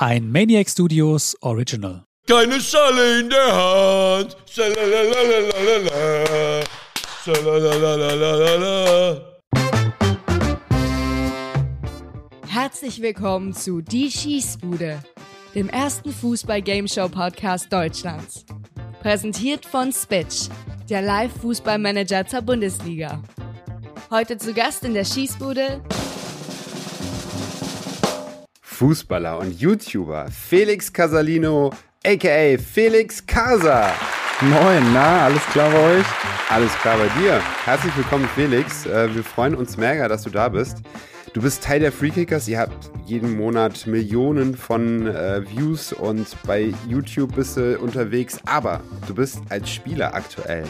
Ein Maniac Studios Original. Keine Schale in der Hand. Herzlich willkommen zu Die Schießbude, dem ersten Fußball-Gameshow-Podcast Deutschlands. Präsentiert von Spitch, der Live-Fußballmanager zur Bundesliga. Heute zu Gast in der Schießbude Fußballer und YouTuber Felix Casalino, aka Felix Casa. Moin, na, alles klar bei euch? Alles klar bei dir. Herzlich willkommen, Felix. Äh, wir freuen uns mega, dass du da bist. Du bist Teil der Freekickers. Ihr habt jeden Monat Millionen von äh, Views und bei YouTube bist du unterwegs. Aber du bist als Spieler aktuell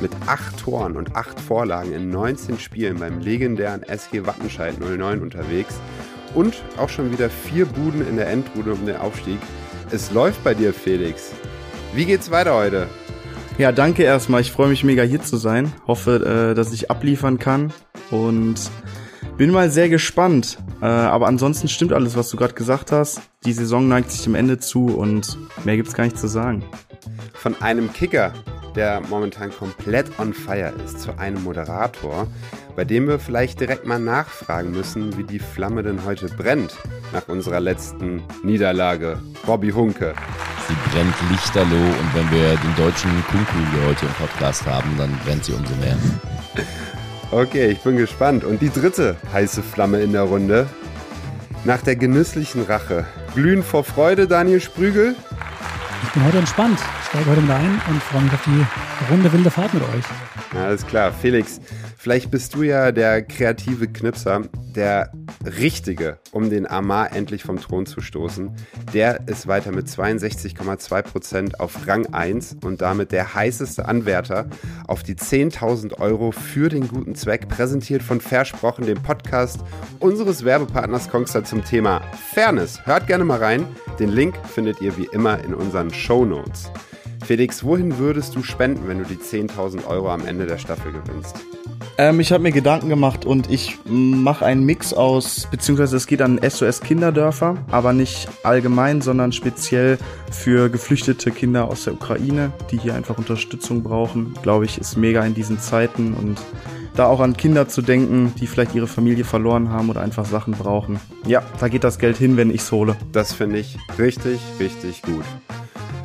mit acht Toren und acht Vorlagen in 19 Spielen beim legendären SG Wattenscheid 09 unterwegs und auch schon wieder vier Buden in der Endrunde um den Aufstieg. Es läuft bei dir, Felix. Wie geht's weiter heute? Ja, danke erstmal. Ich freue mich mega hier zu sein. Hoffe, äh, dass ich abliefern kann und bin mal sehr gespannt. Äh, aber ansonsten stimmt alles, was du gerade gesagt hast. Die Saison neigt sich dem Ende zu und mehr gibt's gar nicht zu sagen. Von einem Kicker, der momentan komplett on fire ist, zu einem Moderator, bei dem wir vielleicht direkt mal nachfragen müssen, wie die Flamme denn heute brennt nach unserer letzten Niederlage. Bobby Hunke. Sie brennt lichterloh und wenn wir den deutschen Kunku hier heute im Podcast haben, dann brennt sie umso mehr. Okay, ich bin gespannt. Und die dritte heiße Flamme in der Runde. Nach der genüsslichen Rache. Glühen vor Freude, Daniel Sprügel. Ich bin heute entspannt, steige heute mit ein und freue mich auf die runde wilde Fahrt mit euch. Alles klar, Felix. Vielleicht bist du ja der kreative Knipser, der Richtige, um den Amar endlich vom Thron zu stoßen. Der ist weiter mit 62,2% auf Rang 1 und damit der heißeste Anwärter auf die 10.000 Euro für den guten Zweck, präsentiert von Versprochen, dem Podcast unseres Werbepartners Kongster zum Thema Fairness. Hört gerne mal rein. Den Link findet ihr wie immer in unseren Show Notes. Felix, wohin würdest du spenden, wenn du die 10.000 Euro am Ende der Staffel gewinnst? Ähm, ich habe mir Gedanken gemacht und ich mache einen Mix aus, beziehungsweise es geht an SOS Kinderdörfer, aber nicht allgemein, sondern speziell für geflüchtete Kinder aus der Ukraine, die hier einfach Unterstützung brauchen. Glaube ich, ist mega in diesen Zeiten und da auch an Kinder zu denken, die vielleicht ihre Familie verloren haben oder einfach Sachen brauchen. Ja, da geht das Geld hin, wenn ich's hole. Das finde ich richtig, richtig gut.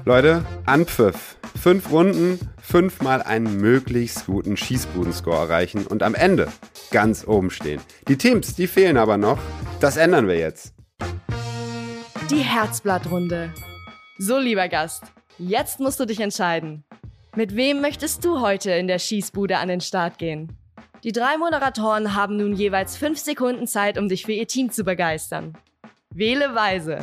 Leute, Anpfiff. Fünf Runden, fünfmal einen möglichst guten Schießbudenscore erreichen und am Ende ganz oben stehen. Die Teams, die fehlen aber noch. Das ändern wir jetzt. die Herzblattrunde. So, lieber Gast, jetzt musst du dich entscheiden. Mit wem möchtest du heute in der Schießbude an den Start gehen? Die drei Moderatoren haben nun jeweils fünf Sekunden Zeit, um dich für ihr Team zu begeistern. Wähle weise.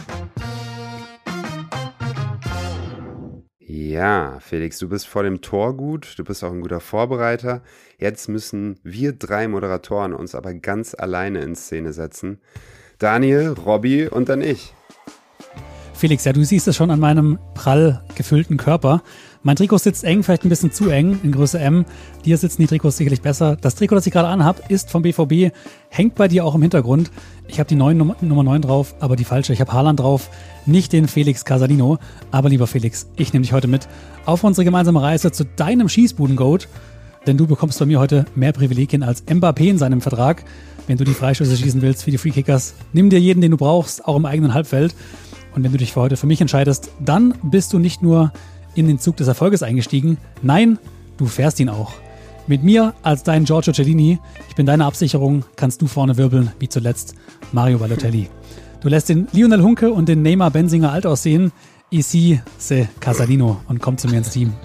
Ja, Felix, du bist vor dem Tor gut, du bist auch ein guter Vorbereiter. Jetzt müssen wir drei Moderatoren uns aber ganz alleine in Szene setzen. Daniel, Robby und dann ich. Felix, ja, du siehst es schon an meinem prall gefüllten Körper. Mein Trikot sitzt eng, vielleicht ein bisschen zu eng in Größe M. Dir sitzen die Trikots sicherlich besser. Das Trikot, das ich gerade anhab, ist vom BVB, hängt bei dir auch im Hintergrund. Ich habe die neuen Nummer, Nummer 9 drauf, aber die falsche. Ich habe Haaland drauf, nicht den Felix Casalino. Aber lieber Felix, ich nehme dich heute mit auf unsere gemeinsame Reise zu deinem Schießbuden-Goat. Denn du bekommst bei mir heute mehr Privilegien als Mbappé in seinem Vertrag. Wenn du die Freischüsse schießen willst für die Freekickers, nimm dir jeden, den du brauchst, auch im eigenen Halbfeld. Und wenn du dich für heute für mich entscheidest, dann bist du nicht nur in den Zug des Erfolges eingestiegen, nein, du fährst ihn auch. Mit mir als dein Giorgio Cellini, ich bin deine Absicherung, kannst du vorne wirbeln, wie zuletzt Mario Balotelli. Du lässt den Lionel Hunke und den Neymar Benzinger alt aussehen. Ici se Casalino und komm zu mir ins Team.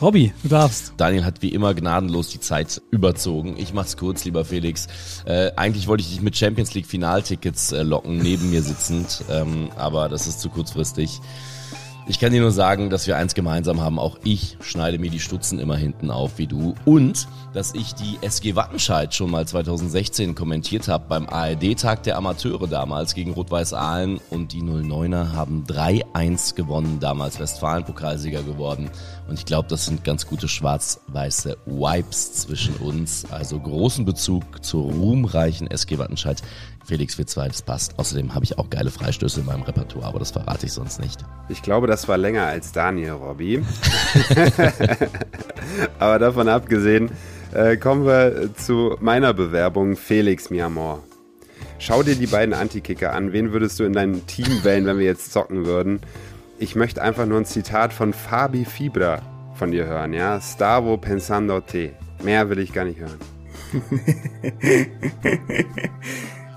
Robby, du darfst. Daniel hat wie immer gnadenlos die Zeit überzogen. Ich mach's kurz, lieber Felix. Äh, eigentlich wollte ich dich mit Champions League Finaltickets äh, locken, neben mir sitzend, ähm, aber das ist zu kurzfristig. Ich kann dir nur sagen, dass wir eins gemeinsam haben. Auch ich schneide mir die Stutzen immer hinten auf wie du. Und dass ich die SG Wattenscheid schon mal 2016 kommentiert habe beim ARD-Tag der Amateure damals gegen Rot-Weiß Aalen. Und die 09er haben 3-1 gewonnen, damals Westfalen-Pokalsieger geworden. Und ich glaube, das sind ganz gute schwarz-weiße Wipes zwischen uns. Also großen Bezug zur ruhmreichen SG Wattenscheid. Felix zwei, das passt. Außerdem habe ich auch geile Freistöße in meinem Repertoire, aber das verrate ich sonst nicht. Ich glaube, das war länger als Daniel, Robby. aber davon abgesehen, äh, kommen wir zu meiner Bewerbung, Felix Miamor. Schau dir die beiden Antikicker an. Wen würdest du in dein Team wählen, wenn wir jetzt zocken würden? Ich möchte einfach nur ein Zitat von Fabi Fibra von dir hören, ja? Stavo pensando te. Mehr will ich gar nicht hören.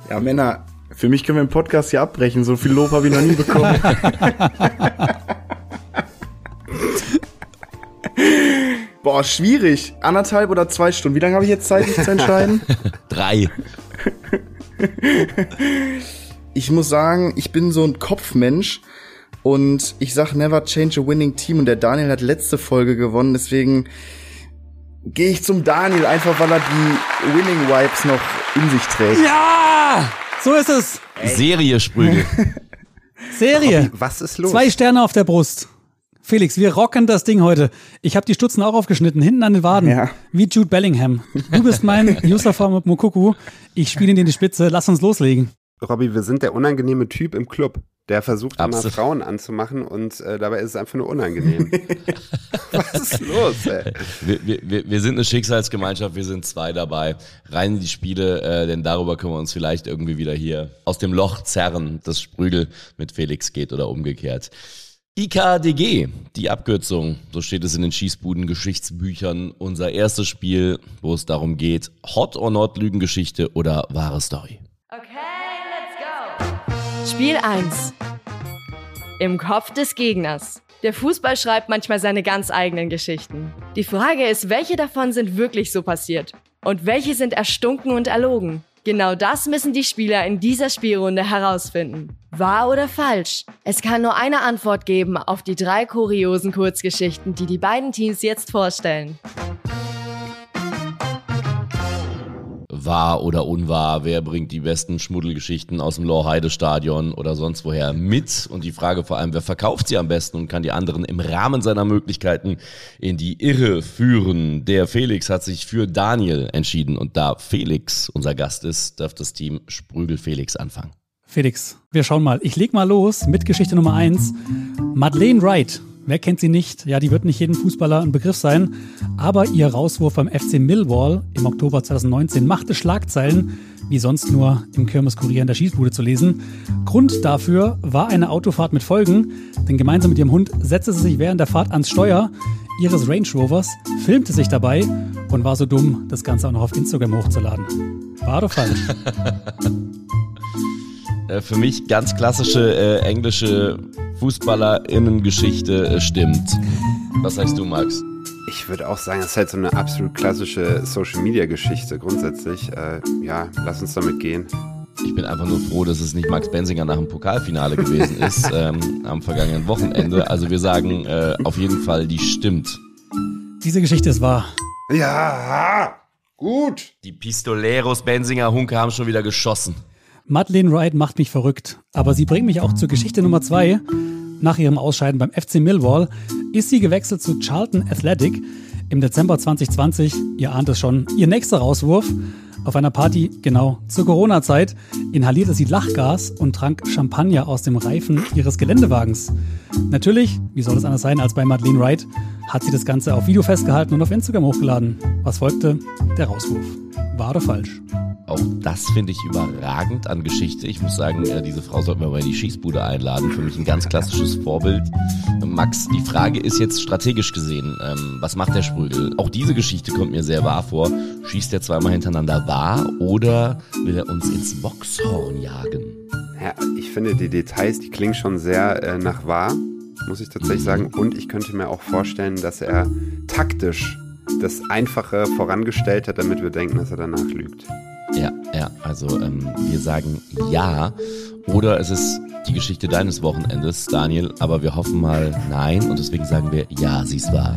Ja, Männer, für mich können wir den Podcast hier abbrechen. So viel Lob habe ich noch nie bekommen. Boah, schwierig. Anderthalb oder zwei Stunden. Wie lange habe ich jetzt Zeit, mich zu entscheiden? Drei. Ich muss sagen, ich bin so ein Kopfmensch und ich sag never change a winning team und der Daniel hat letzte Folge gewonnen, deswegen gehe ich zum Daniel, einfach weil er die Winning Vibes noch in sich trägt. Ja! So ist es. Serie Sprügel. Serie. Was ist los? Zwei Sterne auf der Brust. Felix, wir rocken das Ding heute. Ich habe die Stutzen auch aufgeschnitten, hinten an den Waden. Ja. Wie Jude Bellingham. Du bist mein Yusufa Mukuku. Ich spiele ihn in die Spitze. Lass uns loslegen. Robby, wir sind der unangenehme Typ im Club. Der versucht immer Absolut. Frauen anzumachen und äh, dabei ist es einfach nur unangenehm. Was ist los, ey? Wir, wir, wir wir sind eine Schicksalsgemeinschaft, wir sind zwei dabei. Rein in die Spiele, äh, denn darüber können wir uns vielleicht irgendwie wieder hier aus dem Loch zerren, das Sprügel mit Felix geht oder umgekehrt. IKDG, die Abkürzung, so steht es in den Schießbuden-Geschichtsbüchern. Unser erstes Spiel, wo es darum geht, Hot or Not Lügengeschichte oder wahre Story. Okay, let's go. Spiel 1. Im Kopf des Gegners. Der Fußball schreibt manchmal seine ganz eigenen Geschichten. Die Frage ist, welche davon sind wirklich so passiert? Und welche sind erstunken und erlogen? Genau das müssen die Spieler in dieser Spielrunde herausfinden. Wahr oder falsch? Es kann nur eine Antwort geben auf die drei kuriosen Kurzgeschichten, die die beiden Teams jetzt vorstellen. Wahr oder unwahr, wer bringt die besten Schmuddelgeschichten aus dem Lorheide-Stadion oder sonst woher mit und die Frage vor allem, wer verkauft sie am besten und kann die anderen im Rahmen seiner Möglichkeiten in die Irre führen. Der Felix hat sich für Daniel entschieden und da Felix unser Gast ist, darf das Team Sprügel Felix anfangen. Felix, wir schauen mal. Ich leg mal los mit Geschichte Nummer eins. Madeleine Wright. Wer kennt sie nicht? Ja, die wird nicht jedem Fußballer ein Begriff sein. Aber ihr Rauswurf beim FC Millwall im Oktober 2019 machte Schlagzeilen, wie sonst nur im Kirmeskurier in der Schießbude zu lesen. Grund dafür war eine Autofahrt mit Folgen, denn gemeinsam mit ihrem Hund setzte sie sich während der Fahrt ans Steuer ihres Range Rovers, filmte sich dabei und war so dumm, das Ganze auch noch auf Instagram hochzuladen. War doch falsch. Äh, für mich ganz klassische äh, englische Fußballerinnengeschichte äh, stimmt. Was sagst du, Max? Ich würde auch sagen, das ist halt so eine absolut klassische Social-Media-Geschichte grundsätzlich. Äh, ja, lass uns damit gehen. Ich bin einfach nur froh, dass es nicht Max Benzinger nach dem Pokalfinale gewesen ist ähm, am vergangenen Wochenende. Also wir sagen äh, auf jeden Fall, die stimmt. Diese Geschichte ist wahr. Ja, gut. Die Pistoleros Benzinger Hunke haben schon wieder geschossen. Madeleine Wright macht mich verrückt, aber sie bringt mich auch zur Geschichte Nummer zwei. Nach ihrem Ausscheiden beim FC Millwall ist sie gewechselt zu Charlton Athletic im Dezember 2020. Ihr ahnt es schon, ihr nächster Rauswurf. Auf einer Party, genau zur Corona-Zeit, inhalierte sie Lachgas und trank Champagner aus dem Reifen ihres Geländewagens. Natürlich, wie soll es anders sein als bei Madeleine Wright, hat sie das Ganze auf Video festgehalten und auf Instagram hochgeladen. Was folgte? Der Rauswurf. Wahr oder falsch? Auch das finde ich überragend an Geschichte. Ich muss sagen, äh, diese Frau sollten wir mal in die Schießbude einladen. Für mich ein ganz klassisches Vorbild. Max, die Frage ist jetzt strategisch gesehen, ähm, was macht der Sprügel? Auch diese Geschichte kommt mir sehr wahr vor. Schießt er zweimal hintereinander wahr oder will er uns ins Boxhorn jagen? Ja, ich finde, die Details, die klingen schon sehr äh, nach wahr, muss ich tatsächlich sagen. Und ich könnte mir auch vorstellen, dass er taktisch das Einfache vorangestellt hat, damit wir denken, dass er danach lügt. Ja, ja, also ähm, wir sagen ja. Oder es ist die Geschichte deines Wochenendes, Daniel, aber wir hoffen mal nein und deswegen sagen wir ja, sie ist wahr.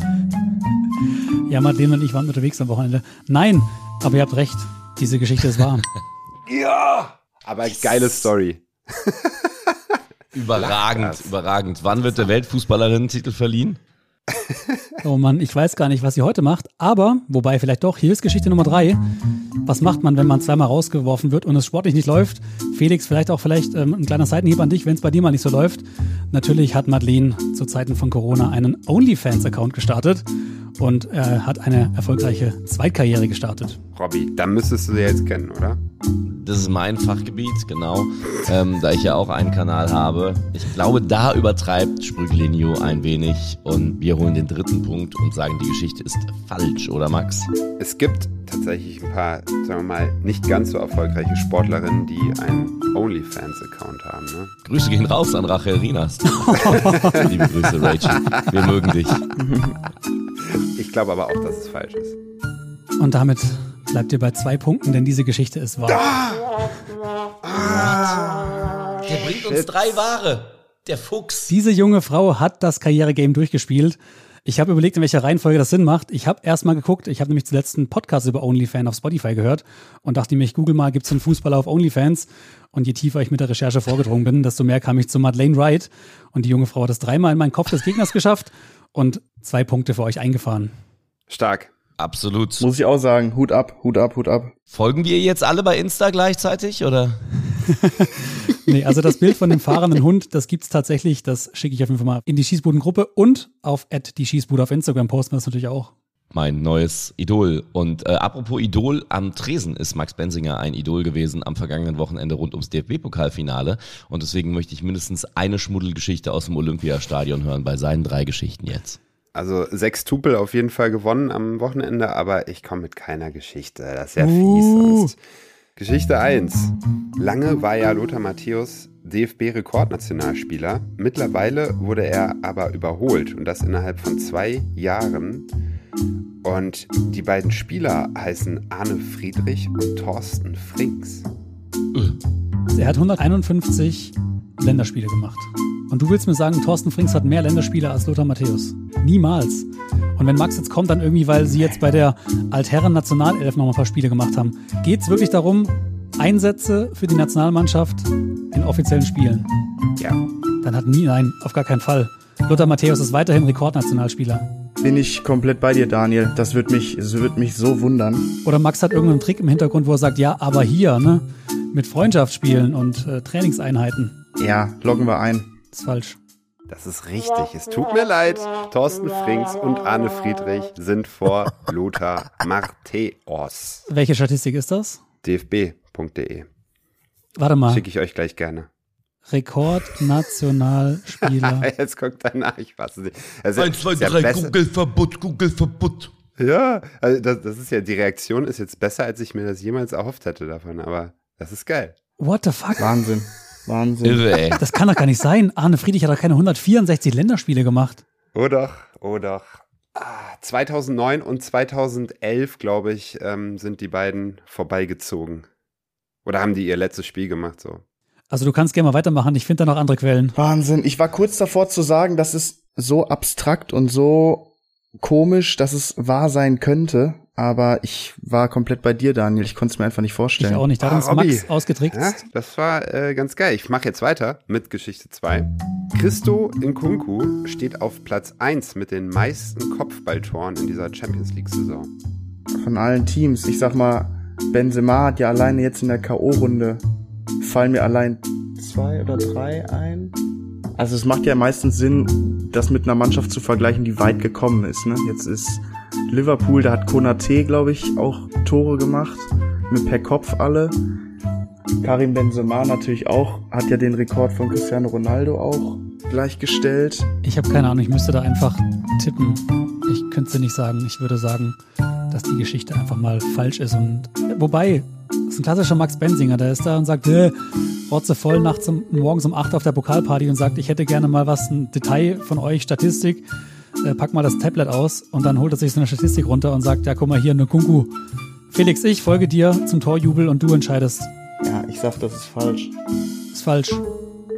Ja, Madeleine und ich waren unterwegs am Wochenende. Nein, aber ihr habt recht, diese Geschichte ist wahr. Ja! Aber geile Story. Überragend, Lachgas. überragend. Wann wird der Weltfußballerinnen-Titel verliehen? Oh Mann, ich weiß gar nicht, was sie heute macht, aber, wobei vielleicht doch, hier ist Geschichte Nummer drei. Was macht man, wenn man zweimal rausgeworfen wird und es sportlich nicht läuft? Felix, vielleicht auch vielleicht ähm, ein kleiner Seitenhieb an dich, wenn es bei dir mal nicht so läuft. Natürlich hat Madeleine zu Zeiten von Corona einen OnlyFans-Account gestartet und äh, hat eine erfolgreiche Zweitkarriere gestartet. Robby, da müsstest du sie jetzt kennen, oder? Das ist mein Fachgebiet, genau. Ähm, da ich ja auch einen Kanal habe. Ich glaube, da übertreibt Sprüglinio ein wenig und wir holen den dritten Punkt und sagen, die Geschichte ist falsch, oder Max? Es gibt tatsächlich ein paar, sagen wir mal, nicht ganz so erfolgreiche Sportlerinnen, die einen OnlyFans-Account haben. Ne? Grüße gehen raus an Rachel Rinas. Liebe Grüße, Rachel. Wir mögen dich. Ich glaube aber auch, dass es falsch ist. Und damit bleibt ihr bei zwei Punkten, denn diese Geschichte ist wahr. Der bringt uns drei Ware. Der Fuchs. Diese junge Frau hat das Karrieregame durchgespielt. Ich habe überlegt, in welcher Reihenfolge das Sinn macht. Ich habe erst mal geguckt, ich habe nämlich zuletzt einen Podcast über OnlyFans auf Spotify gehört und dachte mir, ich google mal, gibt es einen Fußballer auf OnlyFans? Und je tiefer ich mit der Recherche vorgedrungen bin, desto mehr kam ich zu Madeleine Wright. Und die junge Frau hat es dreimal in meinen Kopf des Gegners geschafft und zwei Punkte für euch eingefahren. Stark. Absolut. Muss ich auch sagen, Hut ab, Hut ab, Hut ab. Folgen wir jetzt alle bei Insta gleichzeitig, oder? Nee, also das Bild von dem fahrenden Hund, das gibt's tatsächlich. Das schicke ich auf jeden Fall mal in die Schießbudengruppe und auf die Schießbude auf Instagram posten wir das natürlich auch. Mein neues Idol. Und äh, apropos Idol, am Tresen ist Max Bensinger ein Idol gewesen am vergangenen Wochenende rund ums DFB-Pokalfinale. Und deswegen möchte ich mindestens eine Schmuddelgeschichte aus dem Olympiastadion hören bei seinen drei Geschichten jetzt. Also sechs Tupel auf jeden Fall gewonnen am Wochenende, aber ich komme mit keiner Geschichte. Das ist ja Uh. fies sonst. Geschichte 1. Lange war ja Lothar Matthäus DFB-Rekordnationalspieler. Mittlerweile wurde er aber überholt und das innerhalb von zwei Jahren. Und die beiden Spieler heißen Arne Friedrich und Thorsten Frings. Er hat 151 Länderspiele gemacht. Und du willst mir sagen, Thorsten Frings hat mehr Länderspiele als Lothar Matthäus? Niemals. Und wenn Max jetzt kommt, dann irgendwie, weil sie jetzt bei der Altherren-Nationalelf noch mal ein paar Spiele gemacht haben, geht es wirklich darum, Einsätze für die Nationalmannschaft in offiziellen Spielen? Ja. Dann hat nie, nein, auf gar keinen Fall. Lothar Matthäus ist weiterhin Rekordnationalspieler. Bin ich komplett bei dir, Daniel. Das wird mich, das wird mich so wundern. Oder Max hat irgendeinen Trick im Hintergrund, wo er sagt, ja, aber hier, ne? Mit Freundschaftsspielen und äh, Trainingseinheiten. Ja, loggen wir ein. Das ist falsch. Das ist richtig. Es tut mir leid. Thorsten Frings und Arne Friedrich sind vor Lothar Matthäus. Welche Statistik ist das? dfb.de. Warte mal. Schicke ich euch gleich gerne. Rekordnationalspieler. Jetzt guckt er nach, ich weiß es nicht. Also, Eins, zwei, ist ja drei, besser- Google-Verbot, Google-Verbot. Ja, also das, das ist ja, die Reaktion ist jetzt besser, als ich mir das jemals erhofft hätte davon, aber das ist geil. What the fuck? Wahnsinn. Wahnsinn. Irre, ey. Das kann doch gar nicht sein. Arne Friedrich hat doch keine 164 Länderspiele gemacht. Oh doch, oh doch. Ah, 2009 und 2011, glaube ich, ähm, sind die beiden vorbeigezogen. Oder haben die ihr letztes Spiel gemacht, so. Also du kannst gerne mal weitermachen. Ich finde da noch andere Quellen. Wahnsinn. Ich war kurz davor zu sagen, das ist so abstrakt und so komisch, dass es wahr sein könnte. Aber ich war komplett bei dir, Daniel. Ich konnte es mir einfach nicht Ich vorstellen. auch nicht. Da hat Ah, uns Robby. Max ausgetrickst. Ja, das war äh, ganz geil. Ich mache jetzt weiter mit Geschichte 2. Christo Nkunku steht auf Platz 1 mit den meisten Kopfballtoren in dieser Champions League-Saison. Von allen Teams. Ich sag mal, Benzema hat ja alleine jetzt in der K.O.-Runde fallen mir allein zwei oder drei ein. Also es macht ja meistens Sinn, das mit einer Mannschaft zu vergleichen, die weit gekommen ist. Ne? Jetzt ist Liverpool, da hat Konate, glaube ich, auch Tore gemacht. Mit per Kopf alle. Karim Benzema natürlich auch, hat ja den Rekord von Cristiano Ronaldo auch gleichgestellt. Ich habe keine Ahnung. Ich müsste da einfach tippen. Ich könnte es nicht sagen. Ich würde sagen, dass die Geschichte einfach mal falsch ist. Und wobei, das ist ein klassischer Max Bensinger. Der ist da und sagt, äh, rotze voll nachts um, morgens um 8 auf der Pokalparty und sagt, ich hätte gerne mal was, ein Detail von euch, Statistik. Äh, pack mal das Tablet aus und dann holt er sich so eine Statistik runter und sagt, ja, guck mal hier, eine Kunku. Felix, ich folge dir zum Torjubel und du entscheidest. Ja, ich sag, das ist falsch. Ist falsch.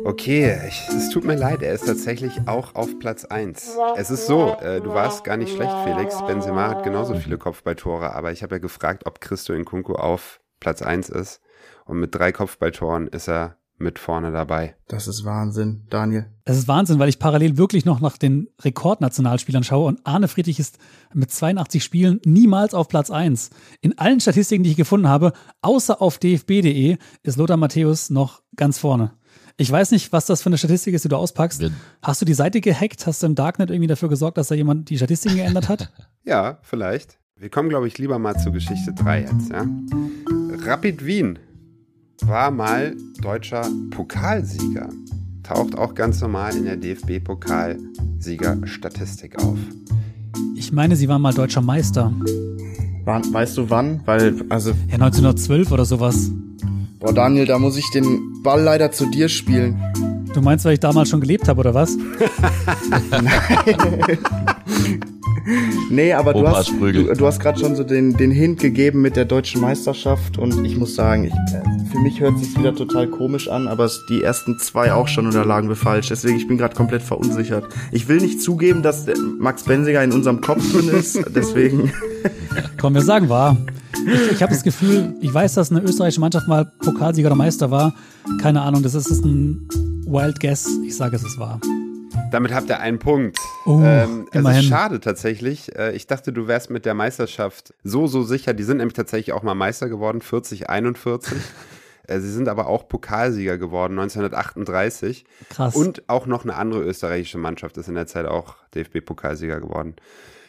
Okay, ich, es tut mir leid, er ist tatsächlich auch auf Platz 1. Es ist so, äh, du warst gar nicht schlecht, Felix. Benzema hat genauso viele Kopfballtore, aber ich habe ja gefragt, ob Christo Nkunku auf Platz 1 ist. Und mit drei Kopfballtoren ist er mit vorne dabei. Das ist Wahnsinn, Daniel. Es ist Wahnsinn, weil ich parallel wirklich noch nach den Rekordnationalspielern schaue und Arne Friedrich ist mit 82 Spielen niemals auf Platz 1. In allen Statistiken, die ich gefunden habe, außer auf dfb.de, ist Lothar Matthäus noch ganz vorne. Ich weiß nicht, was das für eine Statistik ist, die du auspackst. Wir- Hast du die Seite gehackt? Hast du im Darknet irgendwie dafür gesorgt, dass da jemand die Statistiken geändert hat? Ja, vielleicht. Wir kommen, glaube ich, lieber mal zu Geschichte 3 jetzt, ja. Rapid Wien war mal deutscher Pokalsieger. Taucht auch ganz normal in der DFB-Pokalsiegerstatistik auf. Ich meine, sie waren mal deutscher Meister. Wann, weißt du wann? Weil, also, Ja, 1912 oder sowas. boah, Daniel, da muss ich den Ball leider zu dir spielen. Du meinst, weil ich damals schon gelebt habe, oder was? Nee, aber du Opa hast, Sprügel. du, du hast gerade schon so den, den Hint gegeben mit der deutschen Meisterschaft und ich muss sagen, ich, äh, für mich hört es wieder total komisch an, aber die ersten zwei auch schon oder lagen wir falsch. Deswegen, ich bin gerade komplett verunsichert. Ich will nicht zugeben, dass der Max Benziger in unserem Kopf drin ist, deswegen. Komm, wir sagen wahr. Ich, ich habe das Gefühl, ich weiß, dass eine österreichische Mannschaft mal Pokalsieger oder Meister war. Keine Ahnung, das ist, ist ein Wild Guess. Ich sage, es ist wahr. Damit habt ihr einen Punkt. Oh, ähm, es immerhin. ist schade tatsächlich. Äh, ich dachte, du wärst mit der Meisterschaft so, so sicher. Die sind nämlich tatsächlich auch mal Meister geworden, 40, 41. Äh, Sie sind aber auch Pokalsieger geworden, 1938. Krass. Und auch noch eine andere österreichische Mannschaft ist in der Zeit auch DFB-Pokalsieger geworden.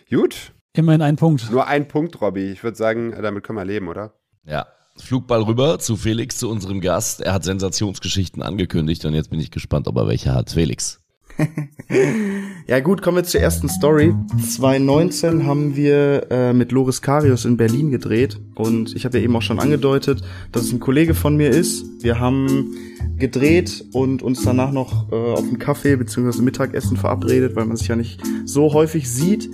Gut, Immerhin ein Punkt. nur ein Punkt, Robby. Ich würde sagen, damit können wir leben, oder? Ja. Flugball rüber zu Felix, zu unserem Gast. Er hat Sensationsgeschichten angekündigt und jetzt bin ich gespannt, ob er welche hat. Felix. Ja gut, kommen wir zur ersten Story. 2019 haben wir äh, mit Loris Karius in Berlin gedreht und ich habe ja eben auch schon angedeutet, dass es ein Kollege von mir ist. Wir haben gedreht und uns danach noch äh, auf einen Kaffee bzw. Mittagessen verabredet, weil man sich ja nicht so häufig sieht.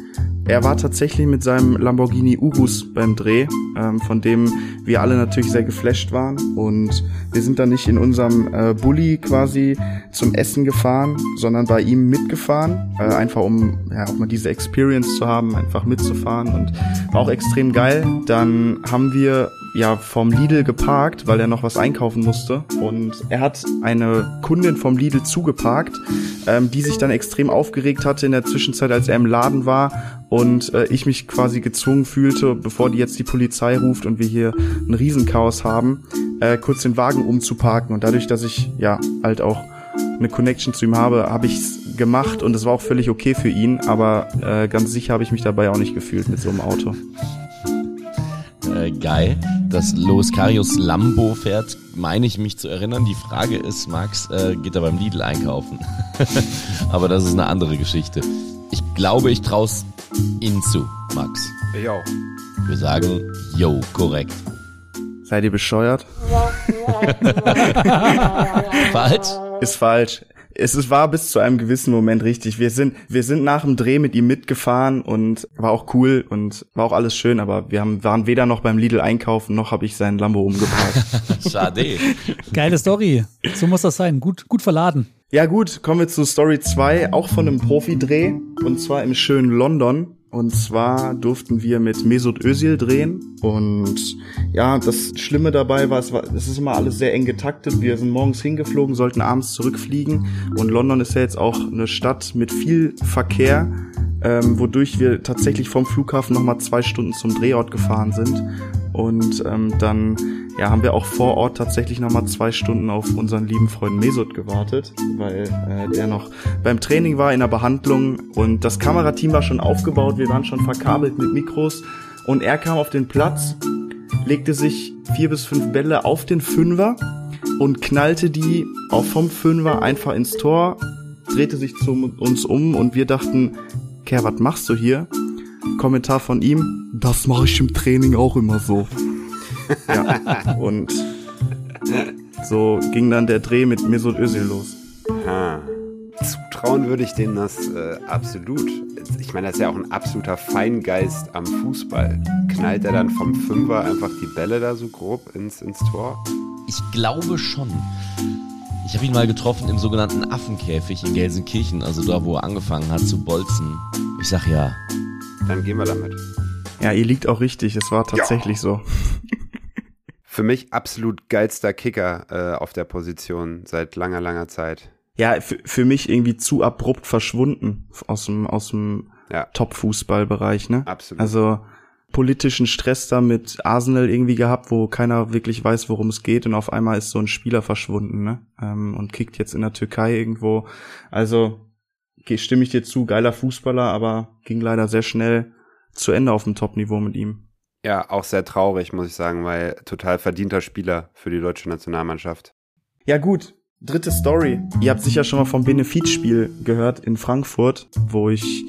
Er war tatsächlich mit seinem Lamborghini Urus beim Dreh, ähm, von dem wir alle natürlich sehr geflasht waren. Und wir sind dann nicht in unserem äh, Bulli quasi zum Essen gefahren, sondern bei ihm mitgefahren, äh, einfach um ja, auch mal diese Experience zu haben, einfach mitzufahren und war auch extrem geil. Dann haben wir ja vom Lidl geparkt, weil er noch was einkaufen musste und er hat eine Kundin vom Lidl zugeparkt, ähm, die sich dann extrem aufgeregt hatte in der Zwischenzeit, als er im Laden war und äh, ich mich quasi gezwungen fühlte, bevor die jetzt die Polizei ruft und wir hier ein Riesenchaos haben, äh, kurz den Wagen umzuparken und dadurch, dass ich ja halt auch eine Connection zu ihm habe, habe ich's gemacht und es war auch völlig okay für ihn, aber äh, ganz sicher habe ich mich dabei auch nicht gefühlt mit so einem Auto. Äh, geil. Dass Lois Karius Lambo fährt, meine ich mich zu erinnern. Die Frage ist, Max, äh, geht er beim Lidl einkaufen? Aber das ist eine andere Geschichte. Ich glaube, ich trau's Ihnen zu, Max. Ich auch. Wir sagen, yo, korrekt. Seid ihr bescheuert? Falsch? Ist falsch. Es ist, war bis zu einem gewissen Moment richtig. Wir sind, wir sind nach dem Dreh mit ihm mitgefahren und war auch cool und war auch alles schön, aber wir haben, waren weder noch beim Lidl einkaufen, noch habe ich seinen Lambo umgeparkt. Schade. Geile Story. So muss das sein. Gut, gut verladen. Ja gut, kommen wir zu Story 2, auch von einem Profi-Dreh und zwar im schönen London. Und zwar durften wir mit Mesut Özil drehen. Und ja, das Schlimme dabei war, es war, es ist immer alles sehr eng getaktet. Wir sind morgens hingeflogen, sollten abends zurückfliegen. Und London ist ja jetzt auch eine Stadt mit viel Verkehr, ähm, wodurch wir tatsächlich vom Flughafen nochmal zwei Stunden zum Drehort gefahren sind. Und ähm, dann ja, haben wir auch vor Ort tatsächlich nochmal zwei Stunden auf unseren lieben Freund Mesut gewartet, weil äh, der noch beim Training war in der Behandlung. Und das Kamerateam war schon aufgebaut, wir waren schon verkabelt mit Mikros. Und er kam auf den Platz, legte sich vier bis fünf Bälle auf den Fünfer und knallte die auch vom Fünfer einfach ins Tor, drehte sich zu uns um. Und wir dachten, Kerr, was machst du hier? Kommentar von ihm, das mache ich im Training auch immer so. ja, und so ging dann der Dreh mit Mesut Özil los. Ah. Zutrauen würde ich denen das äh, absolut. Ich meine, das ist ja auch ein absoluter Feingeist am Fußball. Knallt er dann vom Fünfer einfach die Bälle da so grob ins, ins Tor? Ich glaube schon. Ich habe ihn mal getroffen im sogenannten Affenkäfig in Gelsenkirchen, also da, wo er angefangen hat zu bolzen. Ich sag ja. Dann gehen wir damit. Ja, ihr liegt auch richtig. Es war tatsächlich so. Für mich absolut geilster Kicker äh, auf der Position seit langer, langer Zeit. Ja, für, mich irgendwie zu abrupt verschwunden aus dem, aus dem Ja. Top-Fußballbereich, ne? Absolut. Also politischen Stress da mit Arsenal irgendwie gehabt, wo keiner wirklich weiß, worum es geht und auf einmal ist so ein Spieler verschwunden, ne? Ähm, und kickt jetzt in der Türkei irgendwo. Also stimme ich dir zu, geiler Fußballer, aber ging leider sehr schnell zu Ende auf dem Top-Niveau mit ihm. Ja, auch sehr traurig, muss ich sagen, weil total verdienter Spieler für die deutsche Nationalmannschaft. Ja gut, dritte Story. Ihr habt sicher schon mal vom Benefizspiel gehört in Frankfurt, wo ich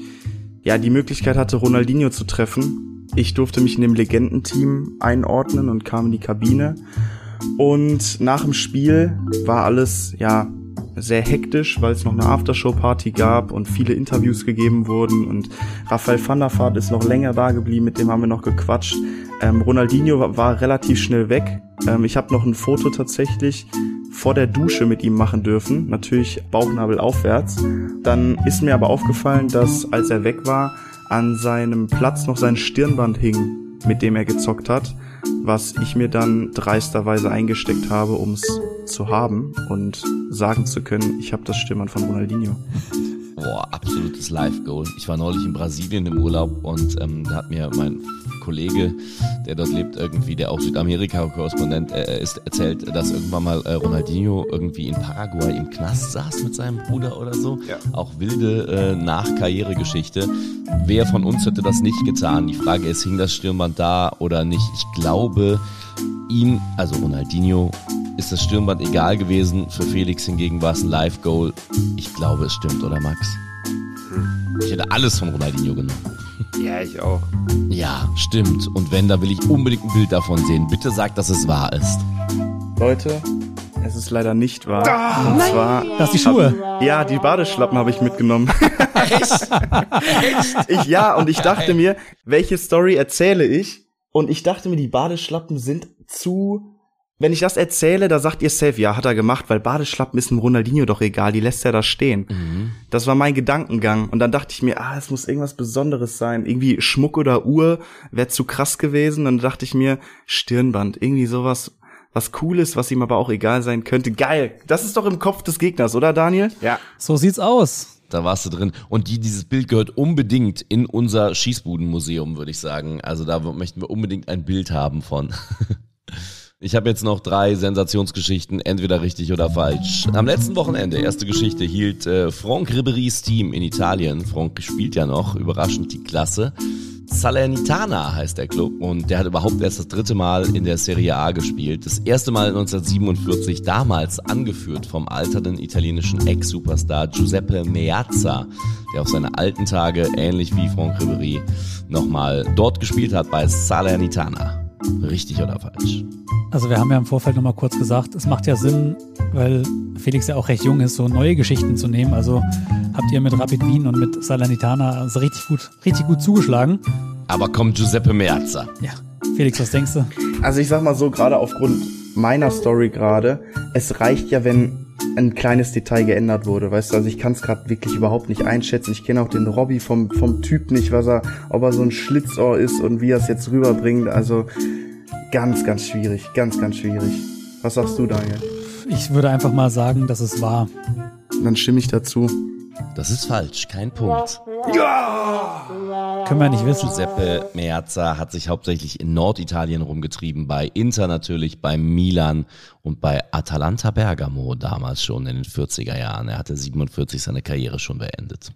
ja die Möglichkeit hatte, Ronaldinho zu treffen. Ich durfte mich in dem Legendenteam einordnen und kam in die Kabine. Und nach dem Spiel war alles ja sehr hektisch, weil es noch eine Aftershow-Party gab und viele Interviews gegeben wurden und Raphael van der Vaart ist noch länger da geblieben, mit dem haben wir noch gequatscht. Ähm, Ronaldinho war, war relativ schnell weg. Ähm, ich habe noch ein Foto tatsächlich vor der Dusche mit ihm machen dürfen, natürlich Bauchnabel aufwärts. Dann ist mir aber aufgefallen, dass als er weg war, an seinem Platz noch sein Stirnband hing, mit dem er gezockt hat, was ich mir dann dreisterweise eingesteckt habe, um es zu haben und sagen zu können, ich habe das Stirnband von Ronaldinho. Boah, absolutes Live-Goal. Ich war neulich in Brasilien im Urlaub und ähm, da hat mir mein Kollege, der dort lebt, irgendwie, der auch Südamerika-Korrespondent äh, ist, erzählt, dass irgendwann mal äh, Ronaldinho irgendwie in Paraguay im Knast saß mit seinem Bruder oder so. Ja. Auch wilde äh, Nach-Karrieregeschichte. Wer von uns hätte das nicht getan? Die Frage ist, hing das Stirnband da oder nicht? Ich glaube, ihm, also Ronaldinho, ist das Stirnband egal gewesen. Für Felix hingegen war es ein Live-Goal. Ich glaube, es stimmt, oder Max? Ich hätte alles von Ronaldinho genommen. Ja, ich auch. Ja, stimmt. Und wenn, da will ich unbedingt ein Bild davon sehen. Bitte sag, dass es wahr ist. Leute, es ist leider nicht wahr. Und zwar Das ist die Schuhe. Ja, die Badeschlappen habe ich mitgenommen. Echt? Ich, ja, und ich dachte mir, welche Story erzähle ich? Und ich dachte mir, die Badeschlappen sind zu. Wenn ich das erzähle, da sagt ihr safe, ja, hat er gemacht, weil Badeschlappen ist dem Ronaldinho doch egal, die lässt er da stehen. Das war mein Gedankengang. Und dann dachte ich mir, ah, es muss irgendwas Besonderes sein. Irgendwie Schmuck oder Uhr wäre zu krass gewesen. Und dann dachte ich mir, Stirnband, irgendwie sowas, was Cooles, was ihm aber auch egal sein könnte. Geil. Das ist doch im Kopf des Gegners, oder Daniel? Ja, So sieht's aus. Da warst du drin. Und die, dieses Bild gehört unbedingt in unser Schießbudenmuseum, würde ich sagen. Also da möchten wir unbedingt ein Bild haben von. Ich habe jetzt noch drei Sensationsgeschichten, entweder richtig oder falsch. Am letzten Wochenende, erste Geschichte, hielt äh, Franck Ribery's Team in Italien. Franck spielt ja noch, überraschend die Klasse. Salernitana heißt der Club und der hat überhaupt erst das dritte Mal in der Serie A gespielt. Das erste Mal 1947, damals angeführt vom alternden italienischen Ex-Superstar Giuseppe Meazza, der auf seine alten Tage, ähnlich wie Franck Ribery, nochmal dort gespielt hat bei Salernitana. Richtig oder falsch? Also wir haben ja im Vorfeld nochmal kurz gesagt, es macht ja Sinn, weil Felix ja auch recht jung ist, so neue Geschichten zu nehmen. Also habt ihr mit Rapid Wien und mit Salernitana also richtig gut, richtig gut zugeschlagen. Aber kommt Giuseppe Meazza. Ja. Felix, was denkst du? Also ich sag mal so, gerade aufgrund meiner Story gerade, es reicht ja, wenn ein kleines Detail geändert wurde, weißt du, also ich kann es gerade wirklich überhaupt nicht einschätzen. Ich kenne auch den Robby vom, vom Typ nicht, was er, ob er so ein Schlitzohr ist und wie er es jetzt rüberbringt. Also ganz, ganz schwierig, ganz, ganz schwierig. Was sagst du, Daniel? Ich würde einfach mal sagen, dass es war. Dann stimme ich dazu. Das ist falsch, kein Punkt. Können wir nicht wissen. Giuseppe Meazza hat sich hauptsächlich in Norditalien rumgetrieben, bei Inter natürlich, bei Milan und bei Atalanta Bergamo damals schon in den 40er Jahren. Er hatte 47 seine Karriere schon beendet.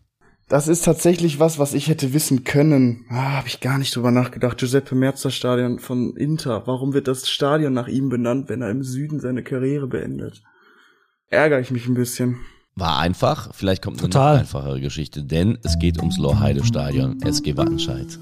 Das ist tatsächlich was, was ich hätte wissen können. Ah, Habe ich gar nicht drüber nachgedacht. Giuseppe Merzer Stadion von Inter. Warum wird das Stadion nach ihm benannt, wenn er im Süden seine Karriere beendet? Ärgere ich mich ein bisschen. War einfach, vielleicht kommt eine Total. noch einfachere Geschichte, denn es geht ums Lorheide Stadion, SG Wattenscheid.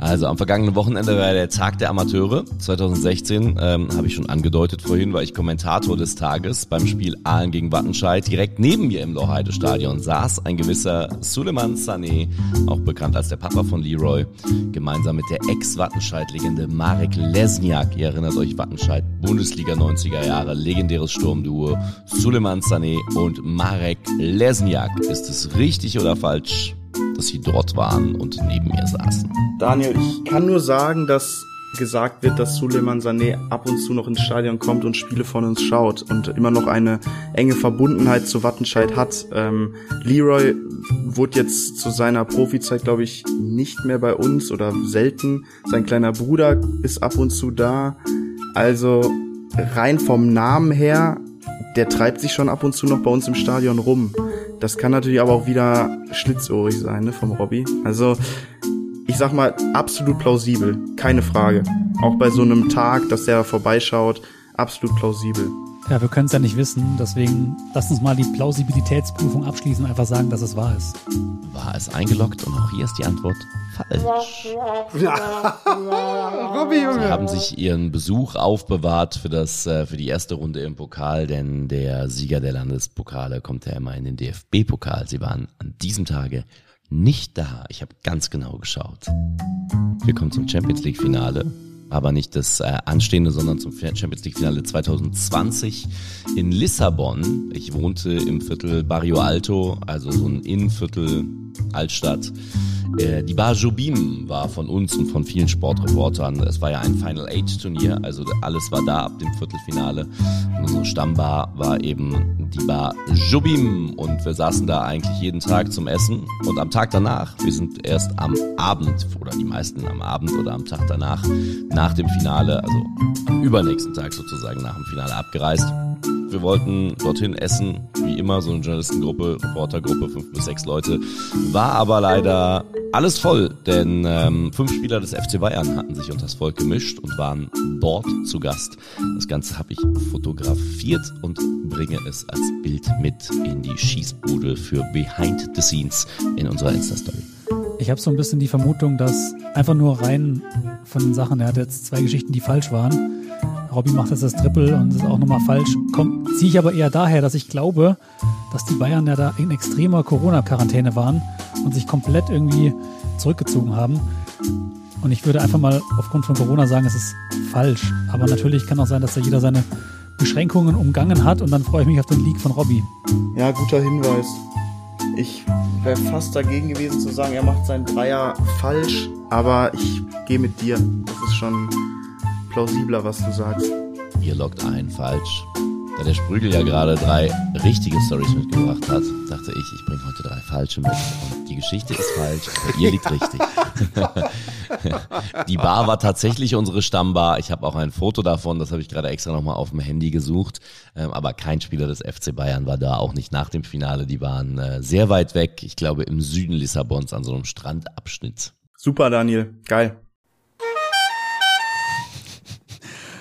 Also am vergangenen Wochenende war der Tag der Amateure 2016, ähm, habe ich schon angedeutet vorhin, war ich Kommentator des Tages beim Spiel Aalen gegen Wattenscheid. Direkt neben mir im Lochheide Stadion saß ein gewisser Suleiman Sané, auch bekannt als der Papa von Leroy, gemeinsam mit der Ex-Wattenscheid-Legende Marek Lesniak. Ihr erinnert euch Wattenscheid, Bundesliga 90er Jahre, legendäres Sturmduo, Suleiman Sané und Marek Lesniak. Ist es richtig oder falsch? Dass sie dort waren und neben mir saßen. Daniel, ich kann nur sagen, dass gesagt wird, dass Suleiman Sané ab und zu noch ins Stadion kommt und Spiele von uns schaut und immer noch eine enge Verbundenheit zu Wattenscheid hat. Ähm, Leroy wurde jetzt zu seiner Profizeit, glaube ich, nicht mehr bei uns oder selten. Sein kleiner Bruder ist ab und zu da. Also rein vom Namen her, der treibt sich schon ab und zu noch bei uns im Stadion rum. Das kann natürlich aber auch wieder schlitzohrig sein, ne, vom Robby. Also, ich sag mal, absolut plausibel. Keine Frage. Auch bei so einem Tag, dass der vorbeischaut, absolut plausibel. Ja, wir können es ja nicht wissen, deswegen lasst uns mal die Plausibilitätsprüfung abschließen und einfach sagen, dass es wahr ist. War es eingeloggt und auch hier ist die Antwort falsch. Robby, Sie Junge. haben sich ihren Besuch aufbewahrt für das äh, für die erste Runde im Pokal, denn der Sieger der Landespokale kommt ja immer in den DFB-Pokal. Sie waren an diesem Tage nicht da. Ich habe ganz genau geschaut. Wir kommen zum Champions League Finale, aber nicht das äh, anstehende, sondern zum Champions League Finale 2020 in Lissabon. Ich wohnte im Viertel Barrio Alto, also so ein Innenviertel Altstadt. Äh, die Bar Jobim war von uns und von vielen Sportreportern. Es war ja ein Final Eight Turnier, also alles war da ab dem Viertelfinale. Unsere Stammbar war eben die Bar Jobim und wir saßen da eigentlich jeden Tag zum Essen. Und am Tag danach, wir sind erst am Abend oder die meisten am Abend oder am Tag danach, nach dem Finale, also am übernächsten Tag sozusagen nach dem Finale abgereist. Wir wollten dorthin essen, wie immer, so eine Journalistengruppe, Reportergruppe, fünf bis sechs Leute. War aber leider alles voll, denn ähm, fünf Spieler des FC Bayern hatten sich unter das Volk gemischt und waren dort zu Gast. Das Ganze habe ich fotografiert und bringe es als Bild mit in die Schießbude für Behind the Scenes in unserer Insta-Story. Ich habe so ein bisschen die Vermutung, dass einfach nur rein von den Sachen, er hat jetzt zwei Geschichten, die falsch waren. Robby macht jetzt das Triple und ist auch nochmal falsch. Kommt, ziehe ich aber eher daher, dass ich glaube, dass die Bayern ja da in extremer Corona-Quarantäne waren und sich komplett irgendwie zurückgezogen haben. Und ich würde einfach mal aufgrund von Corona sagen, es ist falsch. Aber natürlich kann auch sein, dass da jeder seine Beschränkungen umgangen hat und dann freue ich mich auf den Leak von Robby. Ja, guter Hinweis. Ich wäre fast dagegen gewesen zu sagen, er macht seinen Dreier falsch, aber ich gehe mit dir. Das ist schon plausibler, was du sagst. Ihr loggt ein, falsch. Da der Sprügel ja gerade drei richtige Stories mitgebracht hat, dachte ich, ich bringe heute drei falsche mit. Und die Geschichte ist falsch, aber ihr liegt richtig. die Bar war tatsächlich unsere Stammbar. Ich habe auch ein Foto davon, das habe ich gerade extra nochmal auf dem Handy gesucht. Ähm, aber kein Spieler des FC Bayern war da, auch nicht nach dem Finale. Die waren äh, sehr weit weg, ich glaube im Süden Lissabons an so einem Strandabschnitt. Super, Daniel. Geil.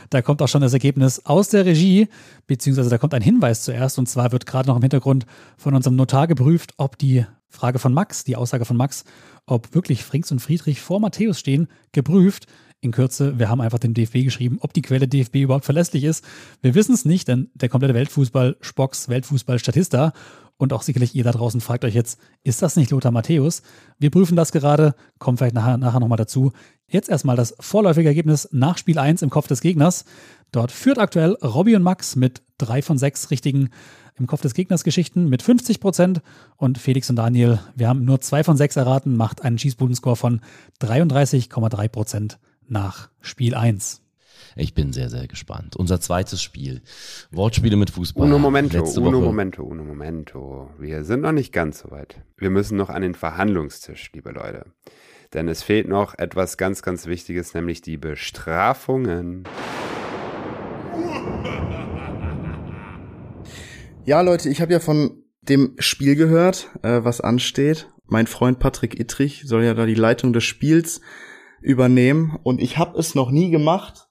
Da kommt auch schon das Ergebnis aus der Regie, beziehungsweise da kommt ein Hinweis zuerst. Und zwar wird gerade noch im Hintergrund von unserem Notar geprüft, ob die Frage von Max, die Aussage von Max, ob wirklich Frings und Friedrich vor Matthäus stehen, geprüft. In Kürze, wir haben einfach dem DFB geschrieben, ob die Quelle DFB überhaupt verlässlich ist. Wir wissen es nicht, denn der komplette Weltfußball, Spocks Weltfußball Statista und auch sicherlich ihr da draußen fragt euch jetzt, ist das nicht Lothar Matthäus? Wir prüfen das gerade, kommen vielleicht nachher, nachher nochmal dazu. Jetzt erstmal das vorläufige Ergebnis nach Spiel 1 im Kopf des Gegners. Dort führt aktuell Robby und Max mit drei von sechs richtigen im Kopf des Gegners Geschichten mit 50 Prozent und Felix und Daniel, wir haben nur zwei von sechs erraten, macht einen Schießbudenscore von 33,3 Prozent nach Spiel 1. Ich bin sehr, sehr gespannt. Unser zweites Spiel. Wortspiele mit Fußball. Uno momento, Letzte uno Woche. momento, uno momento. Wir sind noch nicht ganz so weit. Wir müssen noch an den Verhandlungstisch, liebe Leute. Denn es fehlt noch etwas ganz, ganz Wichtiges, nämlich die Bestrafungen. Ja, Leute, ich habe ja von dem Spiel gehört, äh, was ansteht. Mein Freund Patrick Ittrich soll ja da die Leitung des Spiels übernehmen und ich habe es noch nie gemacht.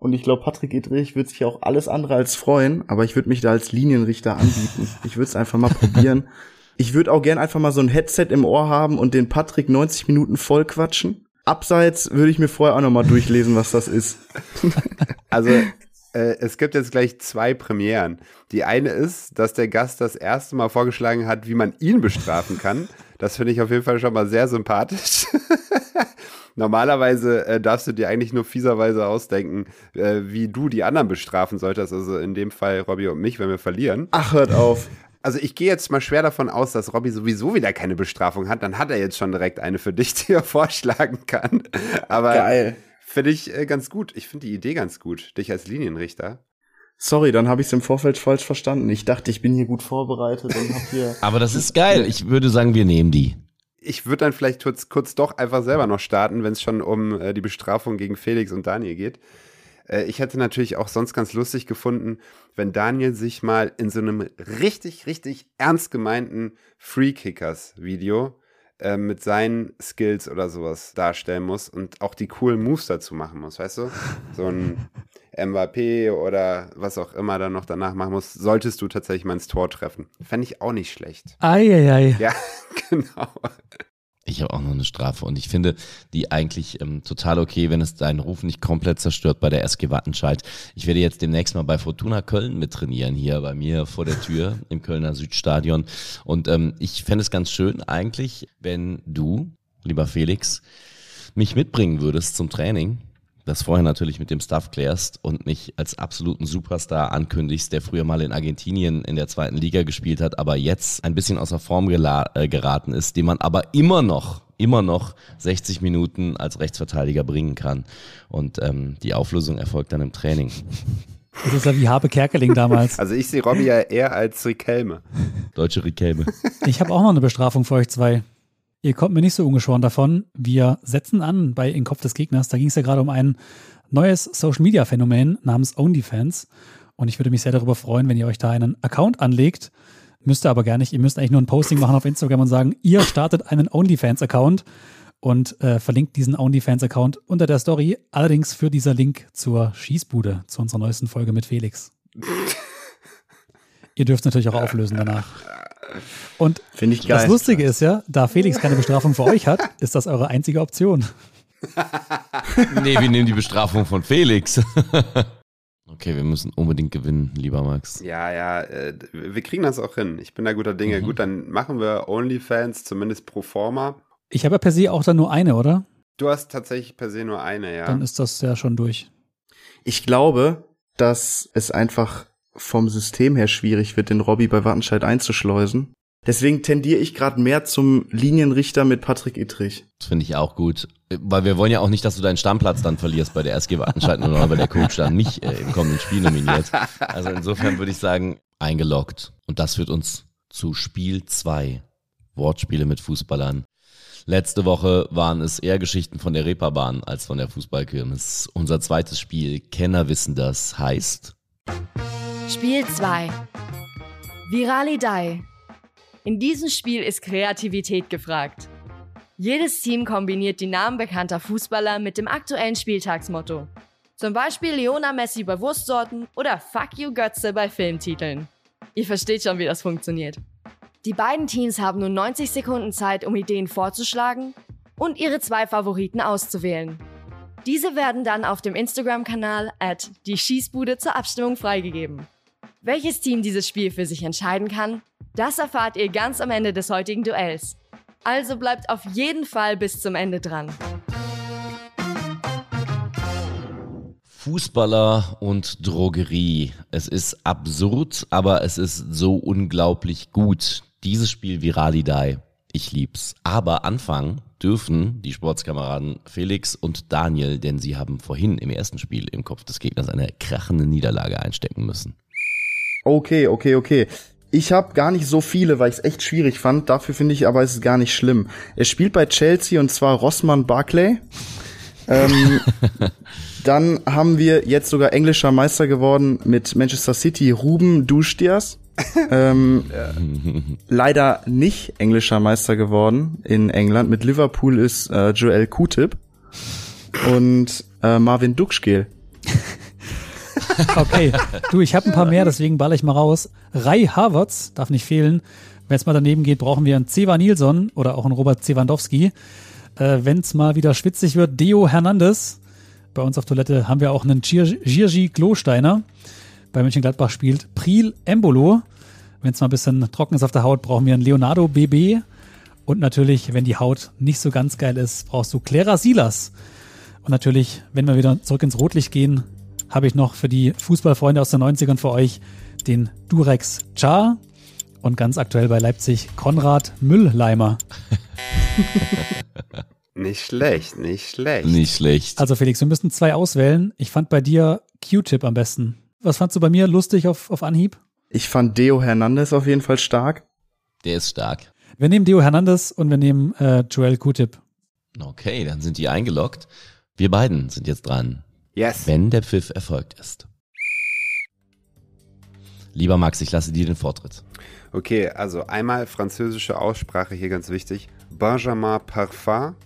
Und ich glaube, Patrick Ittrich wird sich auch alles andere als freuen, aber ich würde mich da als Linienrichter anbieten. Ich würde es einfach mal probieren. Ich würde auch gern einfach mal so ein Headset im Ohr haben und den Patrick 90 Minuten voll quatschen. Abseits würde ich mir vorher auch nochmal durchlesen, was das ist. Also, äh, es gibt jetzt gleich zwei Premieren. Die eine ist, dass der Gast das erste Mal vorgeschlagen hat, wie man ihn bestrafen kann. Das finde ich auf jeden Fall schon mal sehr sympathisch. Normalerweise äh, darfst du dir eigentlich nur fieserweise ausdenken, äh, wie du die anderen bestrafen solltest. Also in dem Fall Robby und mich, wenn wir verlieren. Ach, hört auf. Also ich gehe jetzt mal schwer davon aus, dass Robby sowieso wieder keine Bestrafung hat. Dann hat er jetzt schon direkt eine für dich, die er vorschlagen kann. Aber Geil. finde ich äh, ganz gut. Ich finde die Idee ganz gut. Dich als Linienrichter. Sorry, dann habe ich es im Vorfeld falsch verstanden. Ich dachte, ich bin hier gut vorbereitet und habe hier. Aber das ist geil. Ich würde sagen, wir nehmen die. Ich würde dann vielleicht kurz, kurz doch einfach selber noch starten, wenn es schon um äh, die Bestrafung gegen Felix und Daniel geht. Äh, ich hätte natürlich auch sonst ganz lustig gefunden, wenn Daniel sich mal in so einem richtig, richtig ernst gemeinten Free-Kickers-Video äh, mit seinen Skills oder sowas darstellen muss und auch die coolen Moves dazu machen muss, weißt du? So ein Mbappé oder was auch immer dann noch danach machen muss, solltest du tatsächlich mal ins Tor treffen. Fände ich auch nicht schlecht. Eieiei. Ja, genau. Ich habe auch noch eine Strafe und ich finde die eigentlich ähm, total okay, wenn es deinen Ruf nicht komplett zerstört bei der SG Wattenscheid. Ich werde jetzt demnächst mal bei Fortuna Köln mit trainieren, hier bei mir vor der Tür im Kölner Südstadion. Und ähm, ich fände es ganz schön eigentlich, wenn du, lieber Felix, mich mitbringen würdest zum Training das vorher natürlich mit dem Staff klärst und mich als absoluten Superstar ankündigst, der früher mal in Argentinien in der zweiten Liga gespielt hat, aber jetzt ein bisschen außer Form äh, geraten ist, den man aber immer noch, immer noch 60 Minuten als Rechtsverteidiger bringen kann. Und ähm, die Auflösung erfolgt dann im Training. Das ist ja wie Habe Kerkeling damals. Also ich sehe Robby ja eher als Riquelme. Deutsche Rikelme. Ich habe auch noch eine Bestrafung für euch zwei. Ihr kommt mir nicht so ungeschoren davon. Wir setzen an bei In Kopf des Gegners. Da ging es ja gerade um ein neues Social-Media-Phänomen namens OnlyFans. Und ich würde mich sehr darüber freuen, wenn ihr euch da einen Account anlegt. Müsst ihr aber gar nicht. Ihr müsst eigentlich nur ein Posting machen auf Instagram und sagen, ihr startet einen OnlyFans-Account und äh, verlinkt diesen OnlyFans-Account unter der Story. Allerdings führt dieser Link zur Schießbude, zu unserer neuesten Folge mit Felix. ihr dürft natürlich auch auflösen danach. Und Finde ich geil. das Lustige ist ja, da Felix keine Bestrafung für euch hat, ist das eure einzige Option. nee, wir nehmen die Bestrafung von Felix. okay, wir müssen unbedingt gewinnen, lieber Max. Ja, ja, äh, wir kriegen das auch hin. Ich bin da guter Dinge. Mhm. Gut, dann machen wir OnlyFans, zumindest pro forma. Ich habe ja per se auch dann nur eine, oder? Du hast tatsächlich per se nur eine, ja. Dann ist das ja schon durch. Ich glaube, dass es einfach vom System her schwierig wird, den Robby bei Wattenscheid einzuschleusen. Deswegen tendiere ich gerade mehr zum Linienrichter mit Patrick Ittrich. Das finde ich auch gut. Weil wir wollen ja auch nicht, dass du deinen Stammplatz dann verlierst bei der SG Wattenscheid, nur weil der Coach dann nicht äh, im kommenden Spiel nominiert. Also insofern würde ich sagen, eingeloggt. Und das führt uns zu Spiel 2. Wortspiele mit Fußballern. Letzte Woche waren es eher Geschichten von der Reeperbahn als von der Fußballkirmes. Unser zweites Spiel, Kenner wissen das, heißt Spiel 2. Viralidei. In diesem Spiel ist Kreativität gefragt. Jedes Team kombiniert die Namen bekannter Fußballer mit dem aktuellen Spieltagsmotto. Zum Beispiel Leona Messi bei Wurstsorten oder Fuck You Götze bei Filmtiteln. Ihr versteht schon, wie das funktioniert. Die beiden Teams haben nun 90 Sekunden Zeit, um Ideen vorzuschlagen und ihre zwei Favoriten auszuwählen. Diese werden dann auf dem Instagram-Kanal at die Schießbude zur Abstimmung freigegeben. Welches Team dieses Spiel für sich entscheiden kann, das erfahrt ihr ganz am Ende des heutigen Duells. Also bleibt auf jeden Fall bis zum Ende dran. Fußballer und Drogerie. Es ist absurd, aber es ist so unglaublich gut. Dieses Spiel Viralidei. Ich lieb's. Aber anfangen dürfen die Sportskameraden Felix und Daniel, denn sie haben vorhin im ersten Spiel im Kopf des Gegners eine krachende Niederlage einstecken müssen. Okay, okay, okay. Ich habe gar nicht so viele, weil ich es echt schwierig fand. Dafür finde ich aber, es ist gar nicht schlimm. Er spielt bei Chelsea und zwar Rossmann Barclay. ähm, dann haben wir jetzt sogar englischer Meister geworden mit Manchester City Ruben Dustias. ähm, leider nicht englischer Meister geworden in England. Mit Liverpool ist äh, Joel Kutip und äh, Marvin Dukschgel. Okay, du, ich habe ein paar mehr, deswegen baller ich mal raus. Rai Havertz darf nicht fehlen. Wenn es mal daneben geht, brauchen wir einen Ceva Nilsson oder auch einen Robert Zewandowski. Äh, Wenn es mal wieder schwitzig wird, Deo Hernandez. Bei uns auf Toilette haben wir auch einen Girgi Klosteiner. Bei Mönchengladbach spielt Priel Embolo. Wenn es mal ein bisschen trocken ist auf der Haut, brauchen wir einen Leonardo BB. Und natürlich, wenn die Haut nicht so ganz geil ist, brauchst du Clara Silas. Und natürlich, wenn wir wieder zurück ins Rotlicht gehen, habe ich noch für die Fußballfreunde aus den 90ern für euch den Durex Char und ganz aktuell bei Leipzig Konrad Müllleimer. Nicht schlecht, nicht schlecht. Nicht schlecht. Also Felix, wir müssen zwei auswählen. Ich fand bei dir Q-Tip am besten. Was fandst du bei mir lustig auf, auf Anhieb? Ich fand Deo Hernandez auf jeden Fall stark. Der ist stark. Wir nehmen Deo Hernandez und wir nehmen äh, Joel Q-Tip. Okay, dann sind die eingeloggt. Wir beiden sind jetzt dran, Yes. wenn der Pfiff erfolgt ist. Lieber Max, ich lasse dir den Vortritt. Okay, also einmal französische Aussprache hier ganz wichtig. Benjamin Parfum.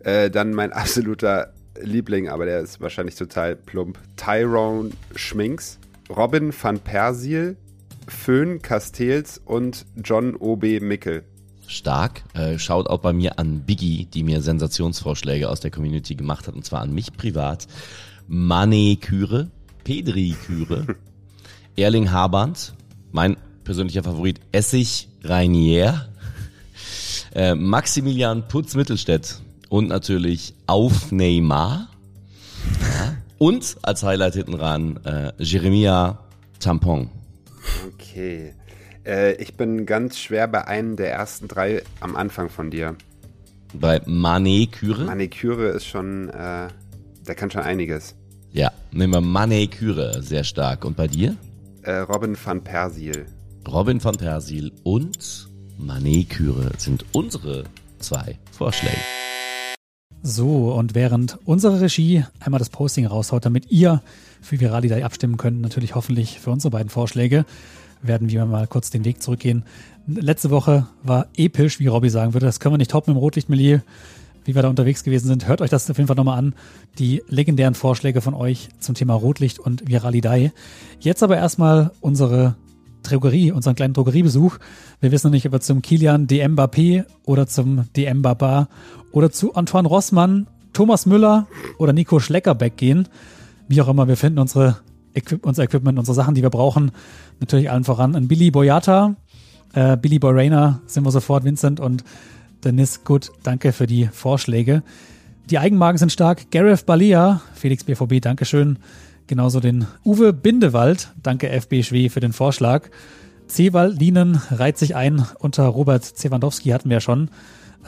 Äh, dann mein absoluter Liebling, aber der ist wahrscheinlich total plump. Tyrone Schminks. Robin van Persil. Föhn Castells und John O.B. Mickel. Stark. Äh, schaut auch bei mir an Biggie, die mir Sensationsvorschläge aus der Community gemacht hat, und zwar an mich privat. Maniküre, Pedriküre, Erling Haband, mein persönlicher Favorit, Essig Reinier, äh, Maximilian Putz Mittelstädt und natürlich Auf Neymar. Ja. Und als Highlight hinten ran äh, Jeremia Tampon. Okay. Äh, ich bin ganz schwer bei einem der ersten drei am Anfang von dir. Bei Maniküre. Maniküre ist schon, äh, der kann schon einiges. Ja, nehmen wir Maniküre, sehr stark. Und bei dir? Äh, Robin van Persil. Robin van Persil und Maniküre sind unsere zwei Vorschläge. So, und während unsere Regie einmal das Posting raushaut, damit ihr für Viralidei abstimmen könnt, natürlich hoffentlich für unsere beiden Vorschläge, werden wir mal kurz den Weg zurückgehen. Letzte Woche war episch, wie Robby sagen würde. Das können wir nicht toppen im Rotlichtmilieu, wie wir da unterwegs gewesen sind. Hört euch das auf jeden Fall nochmal an. Die legendären Vorschläge von euch zum Thema Rotlicht und Viralidei. Jetzt aber erstmal unsere Drogerie, unseren kleinen Drogeriebesuch. Wir wissen noch nicht, ob wir zum Kilian DM Mbappé oder zum DM Baba oder zu Antoine Rossmann, Thomas Müller oder Nico Schleckerbeck gehen. Wie auch immer, wir finden unsere Equip unser Equipment, unsere Sachen, die wir brauchen. Natürlich allen voran ein Billy Boyata, äh, Billy Boy Rayner sind wir sofort, Vincent und Dennis Good, danke für die Vorschläge. Die Eigenmarken sind stark. Gareth Balia, Felix BVB, Dankeschön. Genauso den Uwe Bindewald, danke FB Schwee für den Vorschlag. Cewal Lienen reiht sich ein unter Robert Zewandowski, hatten wir ja schon.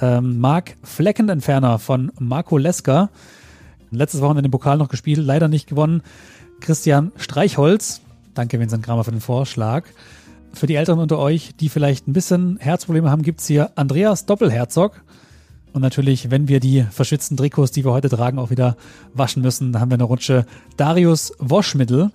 Ähm, Marc Fleckenentferner von Marco Leska. Letztes Wochenende den Pokal noch gespielt, leider nicht gewonnen. Christian Streichholz, danke Vincent Kramer für den Vorschlag. Für die Älteren unter euch, die vielleicht ein bisschen Herzprobleme haben, gibt's hier Andreas Doppelherzog. Und natürlich, wenn wir die verschwitzten Trikots, die wir heute tragen, auch wieder waschen müssen, dann haben wir eine Rutsche Darius Waschmittel.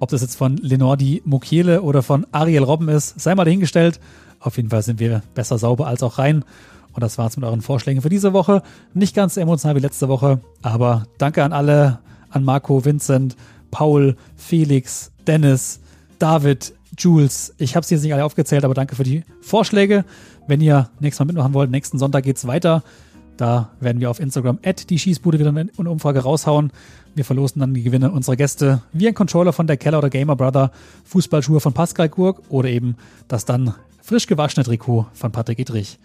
Ob das jetzt von Lenordi Mukiele oder von Ariel Robben ist, sei mal dahingestellt. Auf jeden Fall sind wir besser sauber als auch rein. Und das war's mit euren Vorschlägen für diese Woche. Nicht ganz emotional wie letzte Woche, aber danke an alle, an Marco, Vincent, Paul, Felix, Dennis, David, Jules. Ich habe sie jetzt nicht alle aufgezählt, aber danke für die Vorschläge. Wenn ihr nächstes Mal mitmachen wollt, nächsten Sonntag geht's weiter. Da werden wir auf Instagram at die Schießbude wieder eine Umfrage raushauen. Wir verlosen dann die Gewinne unserer Gäste wie ein Controller von der Keller oder Gamer Brother, Fußballschuhe von Pascal Gurk oder eben das dann frisch gewaschene Trikot von Patrick Idrich.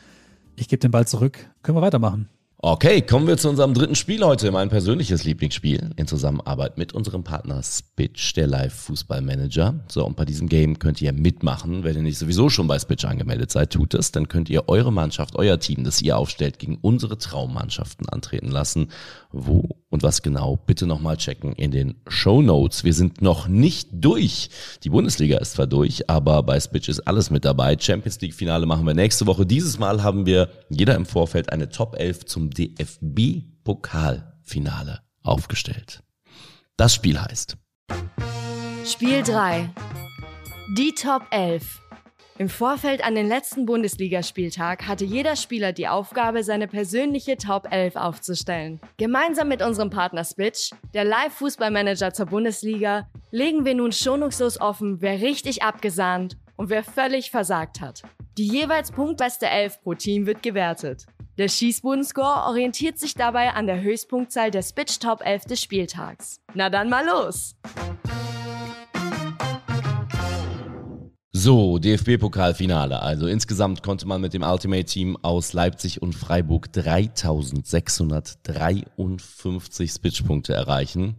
Ich gebe den Ball zurück. Können wir weitermachen? Okay, kommen wir zu unserem dritten Spiel heute, mein persönliches Lieblingsspiel in Zusammenarbeit mit unserem Partner Spitch, der Live-Fußballmanager. So, und bei diesem Game könnt ihr mitmachen. Wenn ihr nicht sowieso schon bei Spitch angemeldet seid, tut es. Dann könnt ihr eure Mannschaft, euer Team, das ihr aufstellt, gegen unsere Traummannschaften antreten lassen. Wo und was genau, bitte nochmal checken in den Show Notes. Wir sind noch nicht durch. Die Bundesliga ist zwar durch, aber bei Spitch ist alles mit dabei. Champions League Finale machen wir nächste Woche. Dieses Mal haben wir jeder im Vorfeld eine Top 11 zum DFB-Pokalfinale aufgestellt. Das Spiel heißt Spiel 3. Die Top 11. Im Vorfeld an den letzten Bundesligaspieltag hatte jeder Spieler die Aufgabe, seine persönliche Top 11 aufzustellen. Gemeinsam mit unserem Partner Spitch, der Live-Fußballmanager zur Bundesliga, legen wir nun schonungslos offen, wer richtig abgesahnt und wer völlig versagt hat. Die jeweils punktbeste Elf pro Team wird gewertet. Der Schießbudenscore orientiert sich dabei an der Höchstpunktzahl der Spitch Top 11 des Spieltags. Na dann mal los! So, DFB-Pokalfinale. Also insgesamt konnte man mit dem Ultimate Team aus Leipzig und Freiburg 3653 Spitch-Punkte erreichen.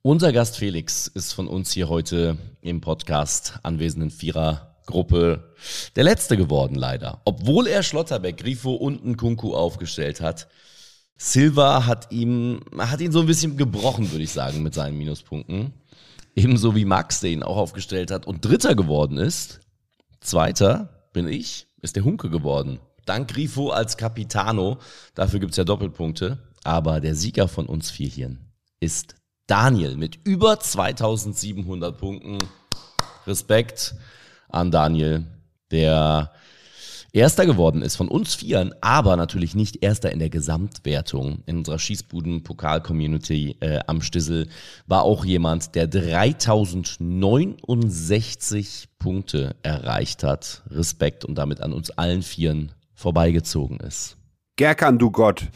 Unser Gast Felix ist von uns hier heute im Podcast anwesenden Vierergruppe der Letzte geworden, leider. Obwohl er Schlotterbeck, Grifo und Nkunku aufgestellt hat. Silva hat ihm, hat ihn so ein bisschen gebrochen, würde ich sagen, mit seinen Minuspunkten. Ebenso wie Max, der ihn auch aufgestellt hat und Dritter geworden ist. Zweiter bin ich, ist der Hunke geworden. Dank Grifo als Capitano. Dafür gibt's ja Doppelpunkte. Aber der Sieger von uns vier hier ist Daniel mit über 2700 Punkten. Respekt an Daniel, der Erster geworden ist von uns Vieren, aber natürlich nicht Erster in der Gesamtwertung. In unserer Schießbuden-Pokal-Community äh, am Stissel war auch jemand, der 3069 Punkte erreicht hat. Respekt und damit an uns allen Vieren vorbeigezogen ist. Gerkan, du Gott.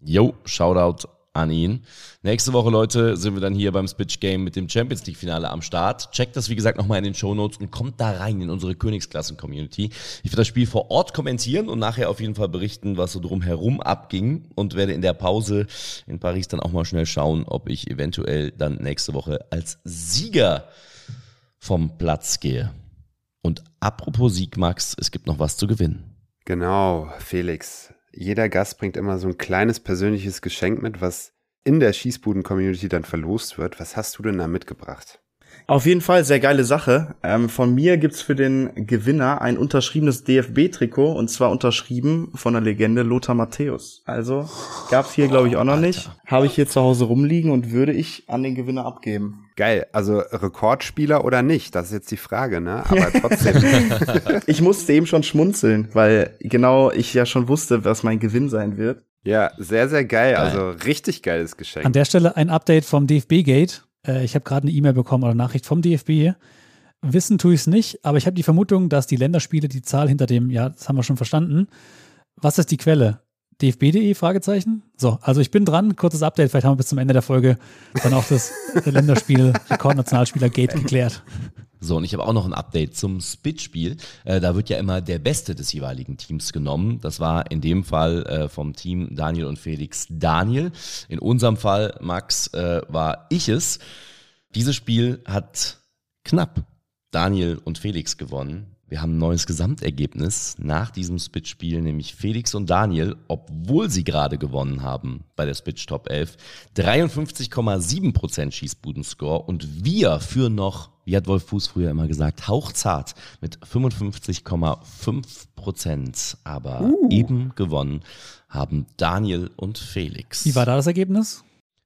Yo, Shoutout an ihn. Nächste Woche, Leute, sind wir dann hier beim Spitch Game mit dem Champions League Finale am Start. Checkt das, wie gesagt, nochmal in den Show Notes und kommt da rein in unsere Königsklassen-Community. Ich werde das Spiel vor Ort kommentieren und nachher auf jeden Fall berichten, was so drumherum abging und werde in der Pause in Paris dann auch mal schnell schauen, ob ich eventuell dann nächste Woche als Sieger vom Platz gehe. Und apropos Sieg, Max, es gibt noch was zu gewinnen. Genau, Felix. Jeder Gast bringt immer so ein kleines persönliches Geschenk mit, was in der Schießbuden-Community dann verlost wird. Was hast du denn da mitgebracht? Auf jeden Fall sehr geile Sache. Ähm, von mir gibt's für den Gewinner ein unterschriebenes DFB-Trikot und zwar unterschrieben von der Legende Lothar Matthäus. Also gab's hier glaube ich auch noch nicht. Habe ich hier zu Hause rumliegen und würde ich an den Gewinner abgeben. Geil, also Rekordspieler oder nicht, das ist jetzt die Frage, ne? Aber trotzdem. Ich musste eben schon schmunzeln, weil genau ich ja schon wusste, was mein Gewinn sein wird. ja, sehr, sehr geil. Also richtig geiles Geschenk. An der Stelle ein Update vom DFB-Gate. Äh, ich habe gerade eine E-Mail bekommen oder Nachricht vom DFB. Wissen tue ich es nicht, aber ich habe die Vermutung, dass die Länderspiele die Zahl hinter dem, ja, das haben wir schon verstanden. Was ist die Quelle? dfb.de? Fragezeichen. So, also ich bin dran. Kurzes Update. Vielleicht haben wir bis zum Ende der Folge dann auch das Länderspiel Rekordnationalspieler Gate geklärt. So, und ich habe auch noch ein Update zum Spitspiel. Äh, da wird ja immer der Beste des jeweiligen Teams genommen. Das war in dem Fall äh, vom Team Daniel und Felix Daniel. In unserem Fall, Max, äh, war ich es. Dieses Spiel hat knapp Daniel und Felix gewonnen. Wir haben ein neues Gesamtergebnis nach diesem Spitch-Spiel, nämlich Felix und Daniel, obwohl sie gerade gewonnen haben bei der Spitch Top 11, 53,7% Schießbudenscore und wir führen noch, wie hat Wolf Fuß früher immer gesagt, hauchzart mit 55,5%. Aber eben gewonnen haben Daniel und Felix. Wie war da das Ergebnis?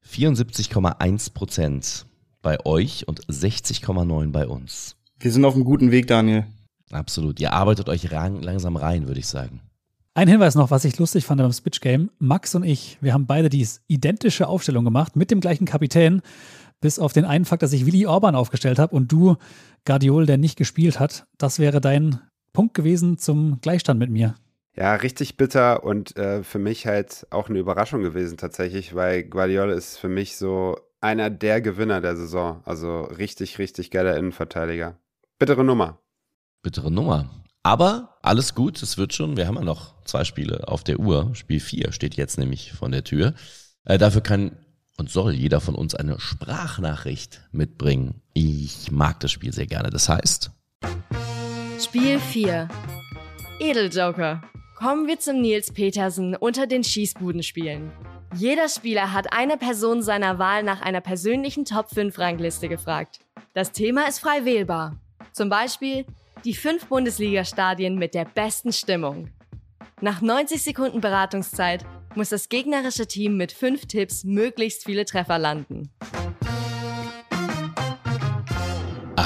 74,1% bei euch und 60,9% bei uns. Wir sind auf einem guten Weg, Daniel. Absolut. Ihr arbeitet euch langsam rein, würde ich sagen. Ein Hinweis noch, was ich lustig fand beim Spitch Game. Max und ich, wir haben beide die identische Aufstellung gemacht mit dem gleichen Kapitän, bis auf den einen Fakt, dass ich Willi Orban aufgestellt habe und du Guardiol, der nicht gespielt hat. Das wäre dein Punkt gewesen zum Gleichstand mit mir. Ja, richtig bitter und äh, für mich halt auch eine Überraschung gewesen tatsächlich, weil Guardiola ist für mich so einer der Gewinner der Saison. Also richtig, richtig geiler Innenverteidiger. Bittere Nummer. Bittere Nummer. Aber alles gut, es wird schon. Wir haben ja noch zwei Spiele auf der Uhr. Spiel 4 steht jetzt nämlich von der Tür. Äh, dafür kann und soll jeder von uns eine Sprachnachricht mitbringen. Ich mag das Spiel sehr gerne. Das heißt, Spiel 4. Edeljoker. Kommen wir zum Nils Petersen unter den Schießbudenspielen. Jeder Spieler hat eine Person seiner Wahl nach einer persönlichen Top 5 Rangliste gefragt. Das Thema ist frei wählbar. Zum Beispiel die fünf Bundesliga-Stadien mit der besten Stimmung. Nach 90 Sekunden Beratungszeit muss das gegnerische Team mit fünf Tipps möglichst viele Treffer landen.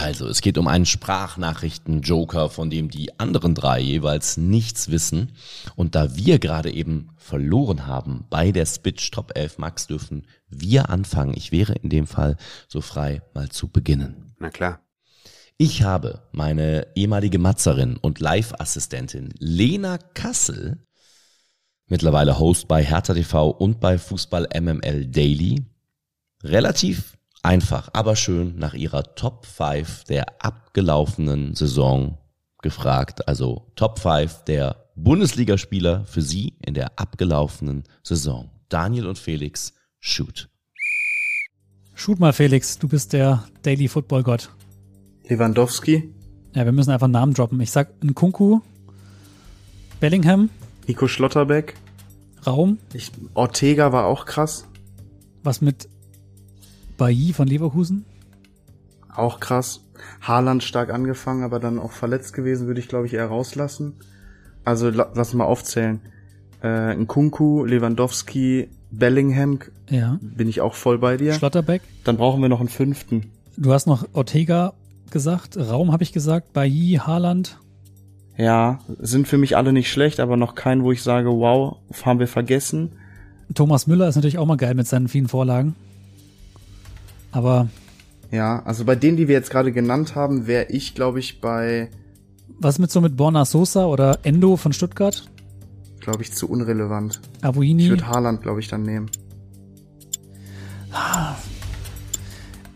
also es geht um einen Sprachnachrichten-Joker, von dem die anderen drei jeweils nichts wissen. Und da wir gerade eben verloren haben bei der Spitch Top 11 Max, dürfen wir anfangen. Ich wäre in dem Fall so frei, mal zu beginnen. Na klar. Ich habe meine ehemalige Matzerin und Live-Assistentin Lena Kassel Mittlerweile Host bei Hertha TV und bei Fußball MML Daily. Relativ einfach, aber schön nach ihrer Top 5 der abgelaufenen Saison gefragt. Also Top 5 der Bundesligaspieler für sie in der abgelaufenen Saison. Daniel und Felix, shoot. Shoot mal, Felix, du bist der Daily Football Gott. Lewandowski, Ja, wir müssen einfach einen Namen droppen. Ich sag Nkunku, Bellingham, Nico Schlotterbeck, Raum, ich, Ortega war auch krass, was mit Bailly von Leverkusen? auch krass. Haaland stark angefangen, aber dann auch verletzt gewesen, würde ich glaube ich eher rauslassen. Also la lass mal aufzählen. Äh, Nkunku, Lewandowski, Bellingham, Ja. bin ich auch voll bei dir. Schlotterbeck. Dann brauchen wir noch einen fünften. Du hast noch Ortega gesagt, Raum habe ich gesagt, Bailly, Haaland. Ja, sind für mich alle nicht schlecht, aber noch kein, wo ich sage, wow, haben wir vergessen. Thomas Müller ist natürlich auch mal geil mit seinen vielen Vorlagen. Aber Ja, also bei denen, die wir jetzt gerade genannt haben, wäre ich, glaube ich, bei, was mit so mit Borna Sosa oder Endo von Stuttgart? glaube ich, zu unrelevant. Ich Abuini. würde Haaland, glaube ich, dann nehmen.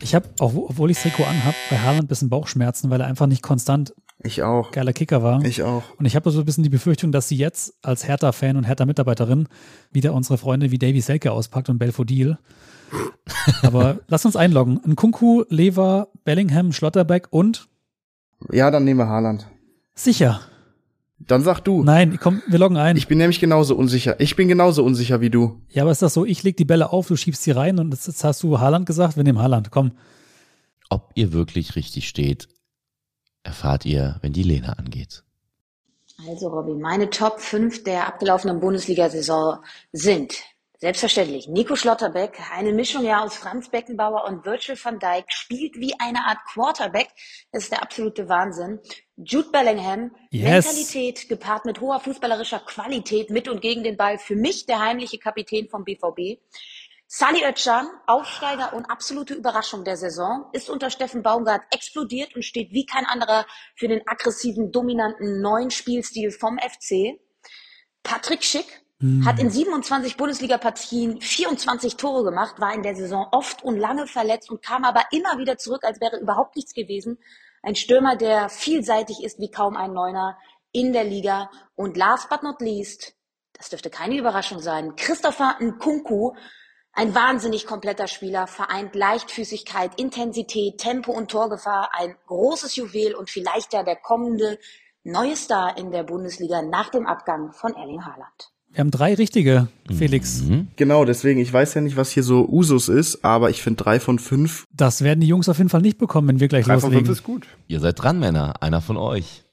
Ich habe, auch obwohl ich Trikot anhab, bei Haaland ein bisschen Bauchschmerzen, weil er einfach nicht konstant Ich auch. geiler Kicker war. Ich auch. Und ich habe so ein bisschen die Befürchtung, dass sie jetzt als Hertha-Fan und Hertha-Mitarbeiterin wieder unsere Freunde wie Davy Selke auspackt und Belfodil. Aber lass uns einloggen. Nkunku, Lever, Bellingham, Schlotterbeck und Ja, dann nehmen wir Haaland. sicher. Dann sag du. Nein, komm, wir loggen ein. Ich bin nämlich genauso unsicher. Ich bin genauso unsicher wie du. ja, aber ist das so, ich leg die Bälle auf, du schiebst sie rein und jetzt, jetzt hast du Haaland gesagt, wir nehmen Haaland. Komm. Ob ihr wirklich richtig steht, erfahrt ihr, wenn die Lena angeht. Also Robby, meine Top 5 der abgelaufenen Bundesliga-Saison sind selbstverständlich Nico Schlotterbeck, eine Mischung ja aus Franz Beckenbauer und Virgil van Dijk, spielt wie eine Art Quarterback. Das ist der absolute Wahnsinn. Jude Bellingham, Yes. Mentalität gepaart mit hoher fußballerischer Qualität mit und gegen den Ball. Für mich der heimliche Kapitän vom BVB. Sali Özcan, Aufsteiger und absolute Überraschung der Saison, ist unter Steffen Baumgart explodiert und steht wie kein anderer für den aggressiven, dominanten neuen Spielstil vom FC. Patrick Schick hat in 27 Bundesliga-Partien 24 Tore gemacht, war in der Saison oft und lange verletzt und kam aber immer wieder zurück, als wäre überhaupt nichts gewesen. Ein Stürmer, der vielseitig ist wie kaum ein Neuner in der Liga. Und last but not least, das dürfte keine Überraschung sein, Christopher Nkunku, ein wahnsinnig kompletter Spieler, vereint Leichtfüßigkeit, Intensität, Tempo und Torgefahr, ein großes Juwel und vielleicht ja der kommende neue Star in der Bundesliga nach dem Abgang von Erling Haaland. Wir haben drei richtige, Felix. Genau, deswegen, ich weiß ja nicht, was hier so Usus ist, aber ich finde drei von fünf. Das werden die Jungs auf jeden Fall nicht bekommen, wenn wir gleich Drei von fünf loslegen. ist gut. Ihr seid dran, Männer. Einer von euch.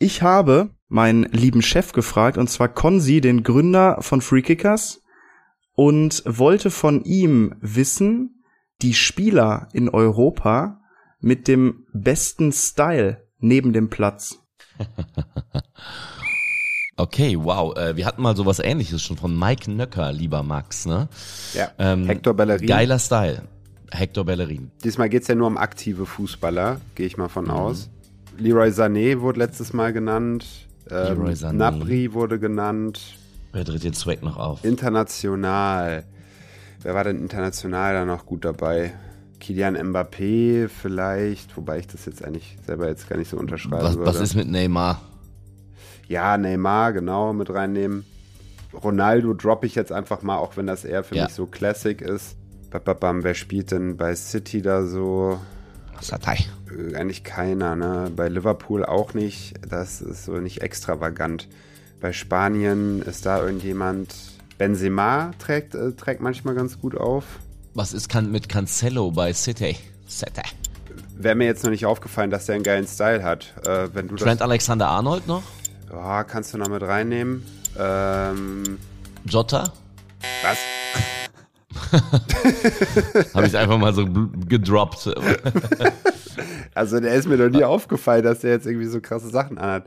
Ich habe meinen lieben Chef gefragt, und zwar Konzi, den Gründer von Free Kickers, und wollte von ihm wissen, die Spieler in Europa mit dem besten Style neben dem Platz. Okay, wow. Äh, wir hatten mal sowas ähnliches schon von Mike Nöcker, lieber Max, ne? Ja. Ähm, Hector Bellerin. Geiler Style. Hector Bellerin. Diesmal geht's ja nur um aktive Fußballer, gehe ich mal von Mhm. aus. Leroy Sané wurde letztes Mal genannt. Ähm, Leroy Sané. Nabri wurde genannt. Wer tritt den Swag noch auf? International. Wer war denn international da noch gut dabei? Kilian Mbappé vielleicht, wobei ich das jetzt eigentlich selber jetzt gar nicht so unterschreiben Was, würde. was ist mit Neymar? Ja, Neymar, genau, mit reinnehmen. Ronaldo droppe ich jetzt einfach mal, auch wenn das eher für Ja. mich so Classic ist. Bababam, wer spielt denn bei City da so? Satei. Äh, Eigentlich keiner, ne? Bei Liverpool auch nicht. Das ist so nicht extravagant. Bei Spanien ist da irgendjemand. Benzema trägt, äh, trägt manchmal ganz gut auf. Was ist kann mit Cancelo bei City? City. Wäre mir jetzt noch nicht aufgefallen, dass der einen geilen Style hat. Äh, wenn du Trent Alexander-Arnold noch? Ja, kannst du noch mit reinnehmen. Ähm, Jota? was? Habe ich einfach mal so gedroppt. Also der ist mir noch nie aufgefallen, dass der jetzt irgendwie so krasse Sachen anhat.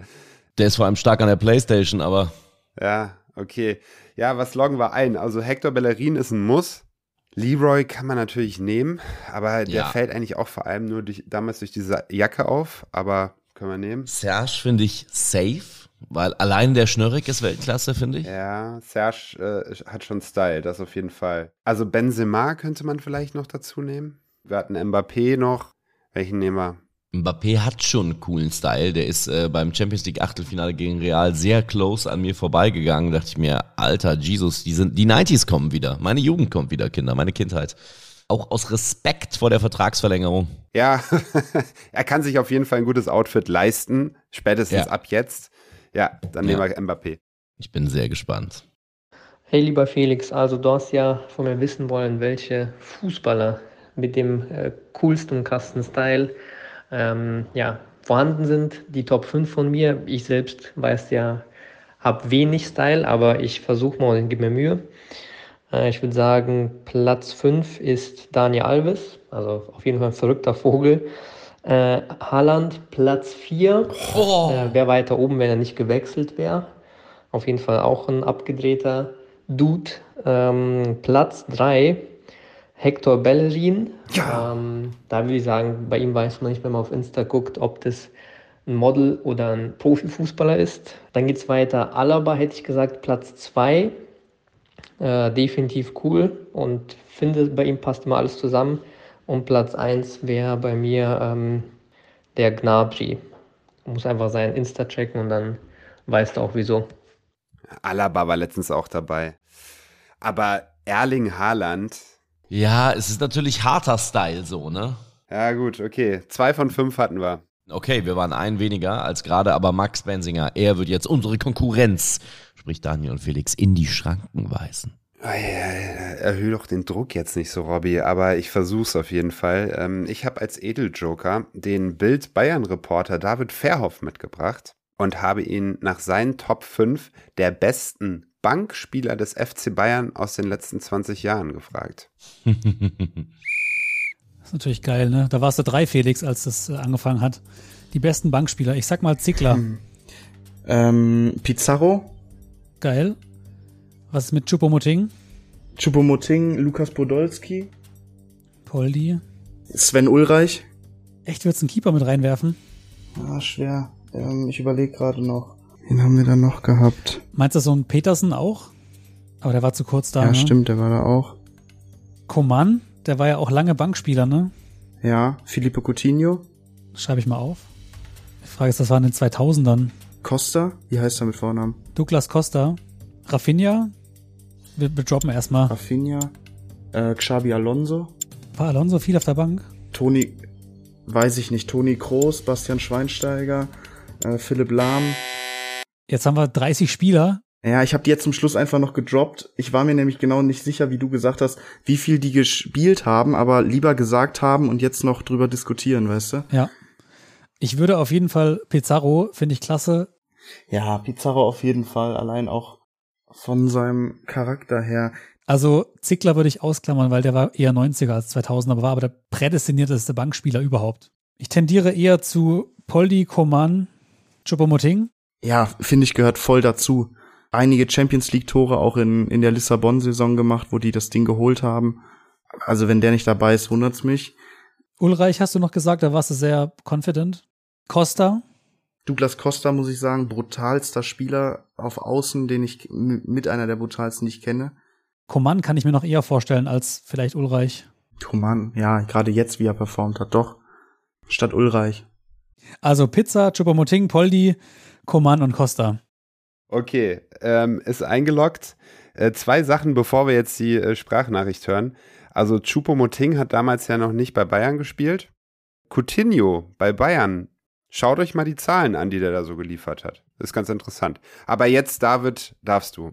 Der ist vor allem stark an der Playstation, aber Ja, okay. Ja, was loggen wir ein? Also Hector Bellerin ist ein Muss. Leroy kann man natürlich nehmen, aber der Ja. fällt eigentlich auch vor allem nur durch, damals durch diese Jacke auf, aber können wir nehmen. Serge finde ich safe. Weil allein der Schnörrik ist Weltklasse, finde ich. Ja, Serge äh, hat schon Style, das auf jeden Fall. Also Benzema könnte man vielleicht noch dazu nehmen. Wir hatten Mbappé noch. Welchen nehmen wir? Mbappé hat schon einen coolen Style. Der ist äh, beim Champions League Achtelfinale gegen Real sehr close an mir vorbeigegangen. Da dachte ich mir, alter Jesus, die sind, die 90s kommen wieder. Meine Jugend kommt wieder, Kinder, meine Kindheit. Auch aus Respekt vor der Vertragsverlängerung. Ja, er kann sich auf jeden Fall ein gutes Outfit leisten, spätestens Ja. ab jetzt. Ja, dann Ja. nehmen wir Mbappé. Ich bin sehr gespannt. Hey lieber Felix, also du hast ja von mir wissen wollen, welche Fußballer mit dem äh, coolsten Kasten-Style ähm, ja, vorhanden sind. Die Top 5 von mir. Ich selbst weiß ja, habe wenig Style, aber ich versuche mal und gebe mir Mühe. Äh, ich würde sagen, Platz 5 ist Daniel Alves, also auf jeden Fall ein verrückter Vogel. Äh, Haaland, Platz 4. Äh, wäre weiter oben, wenn er nicht gewechselt wäre. Auf jeden Fall auch ein abgedrehter Dude. Ähm, Platz 3, Hector Bellerin. Ähm, da würde ich sagen, bei ihm weiß man nicht, wenn man auf Insta guckt, ob das ein Model oder ein Profifußballer ist. Dann geht es weiter. Alaba hätte ich gesagt, Platz 2. Äh, definitiv cool und finde, bei ihm passt immer alles zusammen. Und Platz 1 wäre bei mir ähm, der Gnabry. Muss einfach sein Insta checken und dann weißt du auch wieso. Alaba war letztens auch dabei. Aber Erling Haaland, Ja, es ist natürlich harter Style so, ne? ja gut, okay. Zwei von fünf hatten wir. Okay, wir waren ein weniger als gerade, aber Max Bensinger, er wird jetzt unsere Konkurrenz, sprich Daniel und Felix, in die Schranken weisen. Erhöhe doch den Druck jetzt nicht so, Robby, aber ich versuch's auf jeden Fall. Ähm, ich habe als Edeljoker den Bild Bayern-Reporter David Verhoff mitgebracht und habe ihn nach seinen Top 5 der besten Bankspieler des FC Bayern aus den letzten 20 Jahren gefragt. Das ist natürlich geil, ne? Da warst du drei, Felix, als das äh, angefangen hat. Die besten Bankspieler. Ich sag mal Zickler. Ähm, Pizarro, Geil. Was ist mit Chupomoting? Chupomoting, Lukas Podolski, Poldi. Sven Ulreich. Echt, würdest du einen Keeper mit reinwerfen? Ah, schwer. Ähm, ich überlege gerade noch. Wen haben wir da noch gehabt? Meinst du so einen Petersen auch? Aber der war zu kurz da, ja, ne? stimmt, der war da auch. Coman, der war ja auch lange Bankspieler, ne? Ja, Felipe Coutinho. Schreibe ich mal auf. Die Frage ist, das war in den 2000ern. Costa, wie heißt er mit Vornamen? Douglas Costa. Rafinha. Wir, wir droppen erstmal. Rafinha. Äh, Xabi Alonso. War Alonso viel auf der Bank? Toni, weiß ich nicht, Toni Kroos, Bastian Schweinsteiger, äh, Philipp Lahm. Jetzt haben wir 30 Spieler. Ja, ich habe die jetzt zum Schluss einfach noch gedroppt. Ich war mir nämlich genau nicht sicher, wie du gesagt hast, wie viel die gespielt haben, aber lieber gesagt haben und jetzt noch drüber diskutieren, weißt du? Ja. Ich würde auf jeden Fall Pizarro, finde ich klasse. Ja, Pizarro auf jeden Fall, allein auch von seinem Charakter her. Also Zickler würde ich ausklammern, weil der war eher 90er als 2000er, aber war aber der prädestinierteste Bankspieler überhaupt. Ich tendiere eher zu Poldi, Coman, Choupo-Moting. Ja, finde ich, gehört voll dazu. Einige Champions League Tore auch in, in der Lissabon-Saison gemacht, wo die das Ding geholt haben. Also wenn der nicht dabei ist, wundert's mich. Ulreich hast du noch gesagt, da warst du sehr confident. Costa, Douglas Costa, muss ich sagen, brutalster Spieler auf Außen, den ich mit einer der brutalsten, die ich kenne. Coman kann ich mir noch eher vorstellen als vielleicht Ulreich. Coman, ja, gerade jetzt, wie er performt hat, doch. Statt Ulreich. Also Pizza, Choupo-Moting, Poldi, Coman und Costa. Okay, ähm, ist eingeloggt. Äh, zwei Sachen, bevor wir jetzt die äh, Sprachnachricht hören. Also Choupo-Moting hat damals ja noch nicht bei Bayern gespielt. Coutinho bei Bayern. Schaut euch mal die Zahlen an, die der da so geliefert hat. Ist ganz interessant. Aber jetzt, David, darfst du.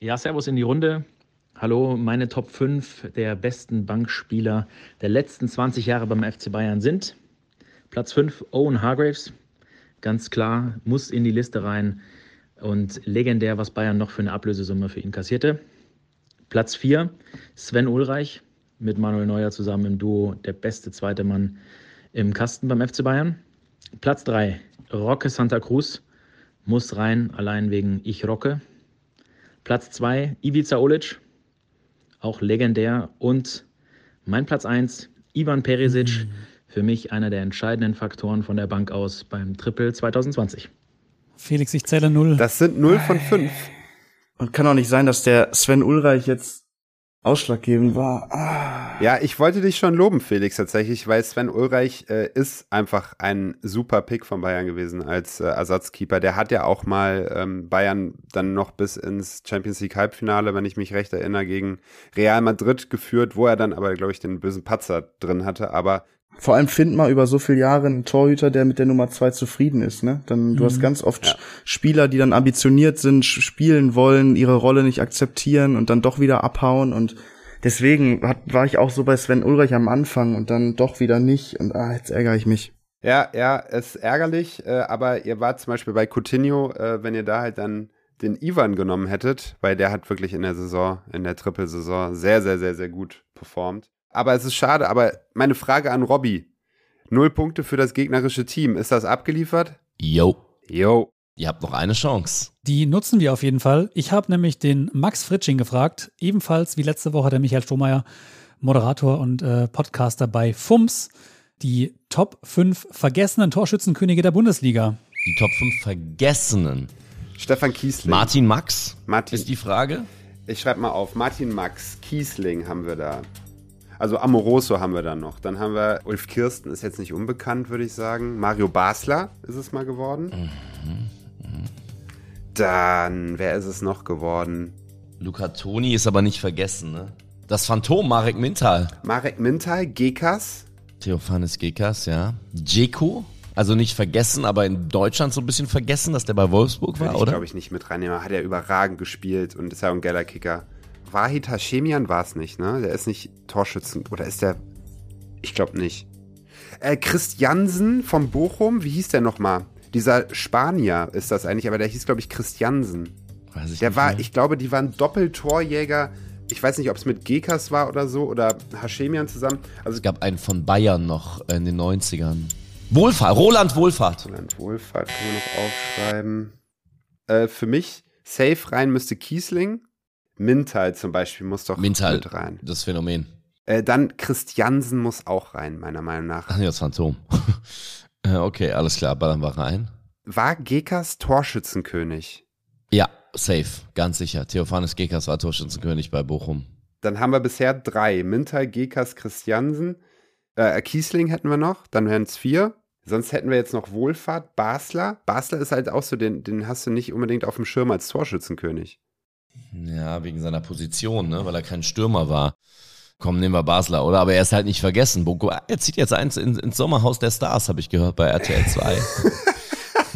Ja, Servus in die Runde. Hallo, meine Top 5 der besten Bankspieler der letzten 20 Jahre beim FC Bayern sind. Platz 5 Owen Hargraves. Ganz klar, muss in die Liste rein. Und legendär, was Bayern noch für eine Ablösesumme für ihn kassierte. Platz 4 Sven Ulreich mit Manuel Neuer zusammen im Duo, der beste zweite Mann im Kasten beim FC Bayern. Platz 3 Roque Santa Cruz. Muss rein, allein wegen Ich Rocke. Platz 2 Ivica Olic, auch legendär. Und mein Platz 1 Ivan Perisic, für mich einer der entscheidenden Faktoren von der Bank aus beim Triple 2020. Felix, ich zähle null. Das sind 0 von 5. Und kann auch nicht sein, dass der Sven Ulreich jetzt ausschlaggebend war. Ah. Ja, ich wollte dich schon loben, Felix, tatsächlich, weil Sven Ulreich äh, ist einfach ein super Pick von Bayern gewesen als äh, Ersatzkeeper. Der hat ja auch mal ähm, Bayern dann noch bis ins Champions League Halbfinale, wenn ich mich recht erinnere, gegen Real Madrid geführt, wo er dann aber, glaube ich, den bösen Patzer drin hatte. Aber Vor allem find mal über so viele Jahre einen Torhüter, der mit der Nummer zwei zufrieden ist. Ne? Dann, Du hast ganz oft Ja. Spieler, die dann ambitioniert sind, spielen wollen, ihre Rolle nicht akzeptieren und dann doch wieder abhauen. Und deswegen hat, war ich auch so bei Sven Ulreich am Anfang und dann doch wieder nicht. Und ah, jetzt ärgere ich mich. Ja, ja, ist ärgerlich, äh, aber ihr wart zum Beispiel bei Coutinho, äh, wenn ihr da halt dann den Ivan genommen hättet, weil der hat wirklich in der Saison, in der Trippelsaison sehr, sehr, sehr, sehr gut performt. Aber es ist schade, aber meine Frage an Robby. Null Punkte für das gegnerische Team. Ist das abgeliefert? Yo, Jo. ihr habt noch eine Chance. Die nutzen wir auf jeden Fall. Ich habe nämlich den Max Fritsching gefragt, ebenfalls wie letzte Woche der Michael Strohmeier, Moderator und äh, Podcaster bei FUMS, die Top 5 vergessenen Torschützenkönige der Bundesliga. Die Top 5 Vergessenen. Stefan Kiesling. Martin Max Martin. ist die Frage. Ich schreibe mal auf. Martin Max, Kiesling haben wir da. Also Amoroso haben wir da noch. Dann haben wir Ulf Kirsten, ist jetzt nicht unbekannt, würde ich sagen. Mario Basler ist es mal geworden. Dann, wer ist es noch geworden? Luca Toni ist aber nicht vergessen, ne? Das Phantom, Marek Mintal. Marek Mintal, Gekas. Theophanes Gekas, ja. Dzeko, also nicht vergessen, aber in Deutschland so ein bisschen vergessen, dass der bei Wolfsburg Würde war, ich, oder? glaube ich, nicht mit reinnehmen. Hat er überragend gespielt und ist ja auch ein geiler Kicker. Wahid Hashemian war es nicht, ne? Der ist nicht Torschützen. Oder ist der. Ich glaube nicht. Äh, Christiansen vom Bochum, wie hieß der nochmal? Dieser Spanier ist das eigentlich, aber der hieß, glaube ich, Christiansen. Weiß ich Der war, mehr. ich glaube, die waren Doppeltorjäger. Ich weiß nicht, ob es mit Gekas war oder so oder Hashemian zusammen. Also Es gab einen von Bayern noch in den 90ern. Wohlfahrt, Roland Wohlfahrt. Roland Wohlfahrt kann man noch aufschreiben. Äh, für mich, safe rein müsste Kiesling. Mintal zum Beispiel muss doch Mintal, mit rein. das Phänomen. Äh, dann Christiansen muss auch rein, meiner Meinung nach. Ach nee, das Phantom. Äh, okay, alles klar, ballern wir rein. War Gekas Torschützenkönig? Ja, safe, ganz sicher. Theophanes Gekas war Torschützenkönig bei Bochum. Dann haben wir bisher drei. Mintal, Gekas, Christiansen. Äh, Kiesling hätten wir noch, dann wären es vier. Sonst hätten wir jetzt noch Wohlfahrt, Basler. Basler ist halt auch so, den, den hast du nicht unbedingt auf dem Schirm als Torschützenkönig. Ja, wegen seiner Position, ne, weil er kein Stürmer war. Komm, nehmen wir Basler, oder? Aber er ist halt nicht vergessen. Boko, er zieht jetzt eins ins, ins Sommerhaus der Stars, habe ich gehört bei RTL 2.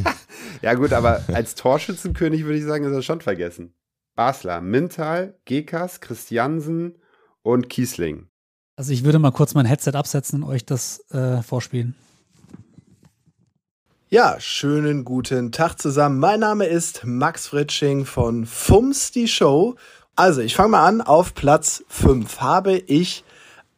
Ja, gut, aber als Torschützenkönig würde ich sagen, ist er schon vergessen. Basler, Mintal, Gekas, Christiansen und Kiesling. Also ich würde mal kurz mein Headset absetzen und euch das äh, vorspielen. Ja, schönen guten Tag zusammen. Mein Name ist Max Fritsching von FUMS die Show. Also, ich fange mal an. Auf Platz 5 habe ich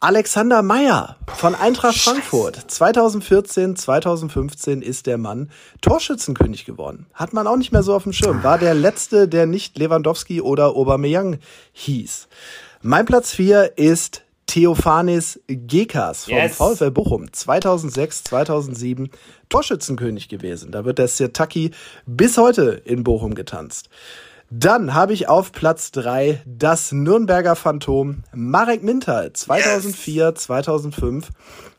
Alexander Meyer von Eintracht Frankfurt. 2014, 2015 ist der Mann Torschützenkönig geworden. Hat man auch nicht mehr so auf dem Schirm. War der letzte, der nicht Lewandowski oder Aubameyang hieß. Mein Platz 4 ist Theophanes Gekas vom Yes. VfL Bochum. 2006, 2007 Torschützenkönig gewesen. Da wird der Sirtaki bis heute in Bochum getanzt. Dann habe ich auf Platz 3 das Nürnberger Phantom Marek Mintal. 2004, 2005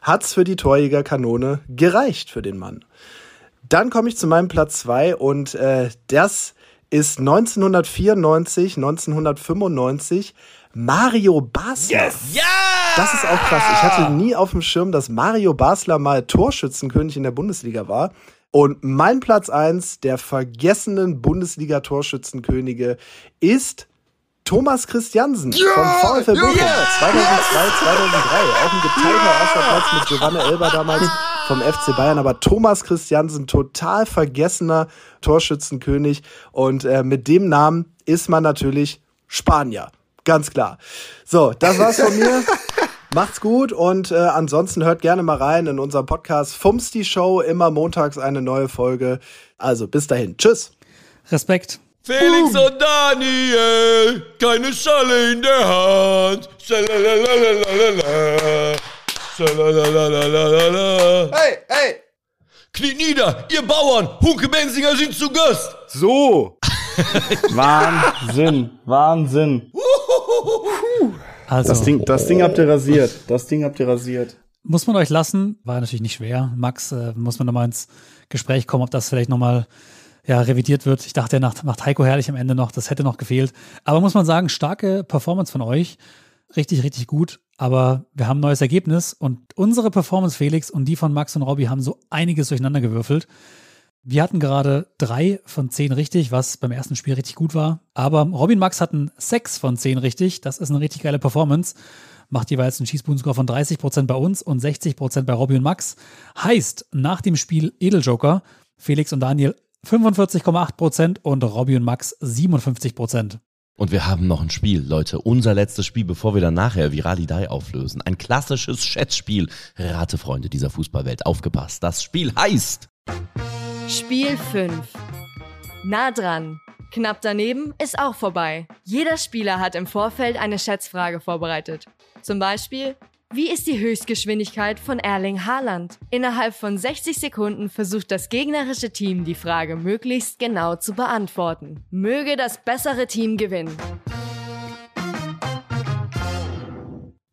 hat's für die Torjägerkanone gereicht für den Mann. Dann komme ich zu meinem Platz 2 und äh, das ist 1994, 1995 Mario Basler. ja! Das ist auch krass. Ich hatte nie auf dem Schirm, dass Mario Basler mal Torschützenkönig in der Bundesliga war. Und mein Platz 1 der vergessenen Bundesliga-Torschützenkönige ist Thomas Christiansen vom VfL Bochum. 2002, 2003. Auch ein geteilter erster Platz mit Giovanni Elber damals vom FC Bayern. Aber Thomas Christiansen, total vergessener Torschützenkönig. Und äh, mit dem Namen ist man natürlich Spanier. Ganz klar. So, das war's von mir. Macht's gut und äh, ansonsten hört gerne mal rein in unserem Podcast Fums die Show. Immer montags eine neue Folge. Also bis dahin. Tschüss. Respekt. Felix und Daniel, keine Schale in der Hand. Schalalalala. Schalalalala. Hey, hey! Kniet nieder, ihr Bauern, Hunke Benzinger sind zu Gast. So. Wahnsinn, Wahnsinn. Also, Das Ding, das Ding habt ihr rasiert. Das Ding habt ihr rasiert. muss man euch lassen. War natürlich nicht schwer. Max, äh, muss man nochmal ins Gespräch kommen, ob das vielleicht nochmal ja, revidiert wird. Ich dachte, nach, macht Heiko herrlich am Ende noch. Das hätte noch gefehlt. Aber muss man sagen, starke Performance von euch. Richtig, richtig gut. Aber wir haben ein neues Ergebnis und unsere Performance, Felix, und die von Max und Robby haben so einiges durcheinander gewürfelt. Wir hatten gerade drei von zehn richtig, was beim ersten Spiel richtig gut war. Aber Robin Max hatten sechs von zehn richtig. Das ist eine richtig geile Performance. Macht jeweils einen Schießbuden-Score von 30% bei uns und 60% bei Robby und Max. Heißt, nach dem Spiel Edeljoker, Felix und Daniel 45,8% und Robby und Max 57%. Und wir haben noch ein Spiel, Leute. Unser letztes Spiel, bevor wir dann nachher Viralidei auflösen. Ein klassisches Schätzspiel. Rate, Freunde dieser Fußballwelt, aufgepasst. Das Spiel heißt Spiel 5. Nah dran. Knapp daneben ist auch vorbei. Jeder Spieler hat im Vorfeld eine Schätzfrage vorbereitet. Zum Beispiel, wie ist die Höchstgeschwindigkeit von Erling Haaland? Innerhalb von 60 Sekunden versucht das gegnerische Team die Frage möglichst genau zu beantworten. Möge das bessere Team gewinnen.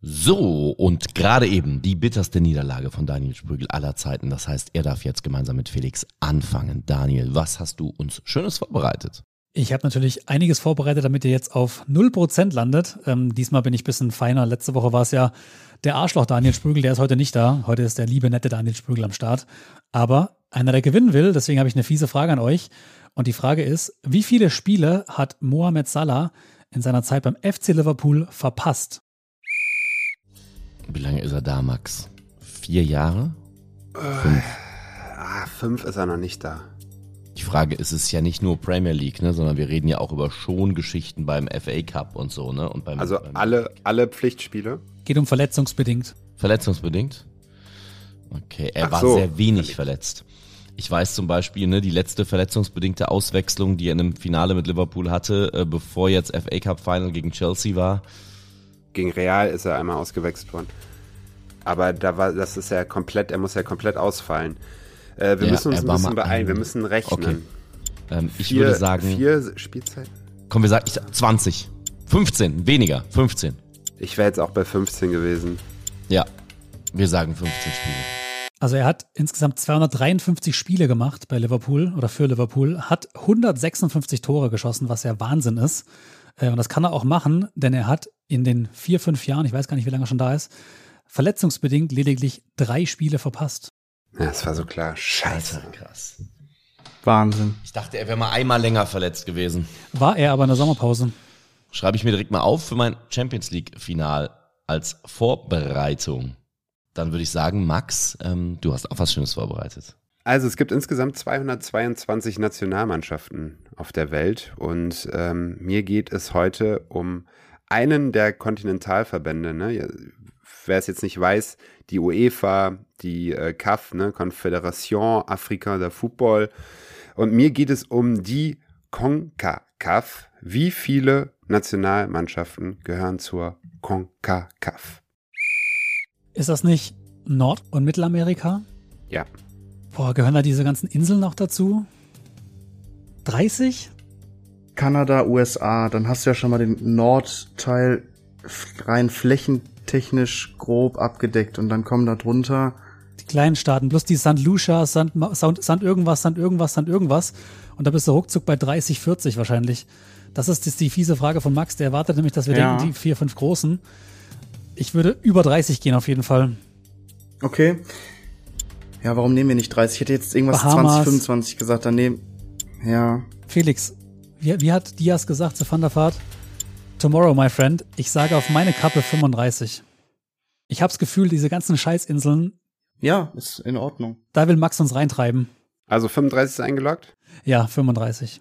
So, und gerade eben die bitterste Niederlage von Daniel Sprügel aller Zeiten. Das heißt, er darf jetzt gemeinsam mit Felix anfangen. Daniel, was hast du uns Schönes vorbereitet? Ich habe natürlich einiges vorbereitet, damit ihr jetzt auf 0% landet. Ähm, diesmal bin ich ein bisschen feiner. Letzte Woche war es ja der Arschloch Daniel Sprügel, der ist heute nicht da. Heute ist der liebe, nette Daniel Sprügel am Start. Aber einer, der gewinnen will, deswegen habe ich eine fiese Frage an euch. Und die Frage ist, wie viele Spiele hat Mohamed Salah in seiner Zeit beim FC Liverpool verpasst? Wie lange ist er da, Max? Vier Jahre? Ah, fünf ist er noch nicht da. Die Frage ist, es ist ja nicht nur Premier League, ne, sondern wir reden ja auch über Schongeschichten beim FA Cup und so, ne? Und beim, Also beim alle, alle Pflichtspiele. Geht um verletzungsbedingt. Verletzungsbedingt? Okay, er Ach war so. sehr wenig verletzt. Ich weiß zum Beispiel, ne, die letzte verletzungsbedingte Auswechslung, die er in einem Finale mit Liverpool hatte, äh, bevor jetzt FA Cup Final gegen Chelsea war. Gegen Real ist er einmal ausgewechselt worden. Aber da war, das ist ja komplett, er muss ja komplett ausfallen. Äh, wir Ja, müssen uns ein bisschen mal beeilen, wir müssen rechnen. Okay. Ähm, ich vier, würde sagen, Vier Spielzeiten? komm, wir sagen, ich, sag 20. 15, weniger, 15. Ich wäre jetzt auch bei 15 gewesen. Ja, wir sagen 15 Spiele. Also er hat insgesamt 253 Spiele gemacht bei Liverpool oder für Liverpool, hat 156 Tore geschossen, was ja Wahnsinn ist. Äh, Und das kann er auch machen, denn er hat in den vier, fünf Jahren, ich weiß gar nicht, wie lange er schon da ist, verletzungsbedingt lediglich drei Spiele verpasst. Ja, das war so klar. Scheiße. krass. Wahnsinn. Ich dachte, er wäre mal einmal länger verletzt gewesen. War er aber in der Sommerpause. Schreibe ich mir direkt mal auf für mein Champions League-Final als Vorbereitung. Dann würde ich sagen, Max, ähm, du hast auch was Schönes vorbereitet. Also es gibt insgesamt 222 Nationalmannschaften auf der Welt und ähm, mir geht es heute um einen der Kontinentalverbände. Ne? Wer es jetzt nicht weiß, die UEFA, die äh, CAF, ne? Confédération Africaine de Football. Und mir geht es um die CONCACAF. Wie viele Nationalmannschaften gehören zur CONCACAF? Ist das nicht Nord- und Mittelamerika? Ja. Boah, gehören da diese ganzen Inseln noch dazu? 30? Kanada, USA, dann hast du ja schon mal den Nordteil rein flächentechnisch grob abgedeckt und dann kommen da drunter Die kleinen Staaten, plus die St. Lucia, St. St. St. irgendwas, St. irgendwas, St. irgendwas. Und da bist du ruckzuck bei 30, 40 wahrscheinlich. Das ist jetzt die fiese Frage von Max. Der erwartet nämlich, dass wir Ja. denken, die vier, fünf großen. Ich würde über 30 gehen auf jeden Fall. Okay. Ja, warum nehmen wir nicht 30? Ich hätte jetzt irgendwas Bahamas. 20, 25 gesagt. Dann nehmen. Ja. Felix, wie, wie hat Diaz gesagt zu Van der Vaart? Tomorrow, my friend. Ich sage auf meine Kappe 35. Ich hab's Gefühl, diese ganzen Scheißinseln, Ja, ist in Ordnung. da will Max uns reintreiben. Also 35 ist eingeloggt? Ja, 35.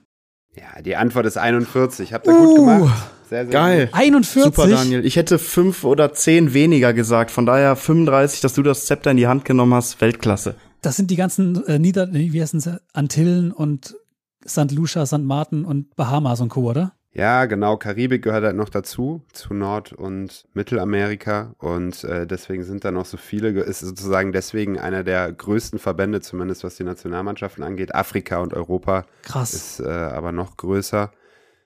Ja, die Antwort ist 41. Habt ihr gut gemacht. Sehr, sehr Geil. Gut. 41? Super, Daniel. Ich hätte fünf oder zehn weniger gesagt. Von daher 35, dass du das Zepter in die Hand genommen hast. Weltklasse. Das sind die ganzen äh, Nieder, wie heißen sie? Antillen und St. Lucia, St. Martin und Bahamas und Co., oder? Ja, genau. Karibik gehört halt noch dazu, zu Nord- und Mittelamerika. Und äh, deswegen sind da noch so viele, ist sozusagen deswegen einer der größten Verbände, zumindest was die Nationalmannschaften angeht. Afrika und Europa Krass. ist äh, aber noch größer.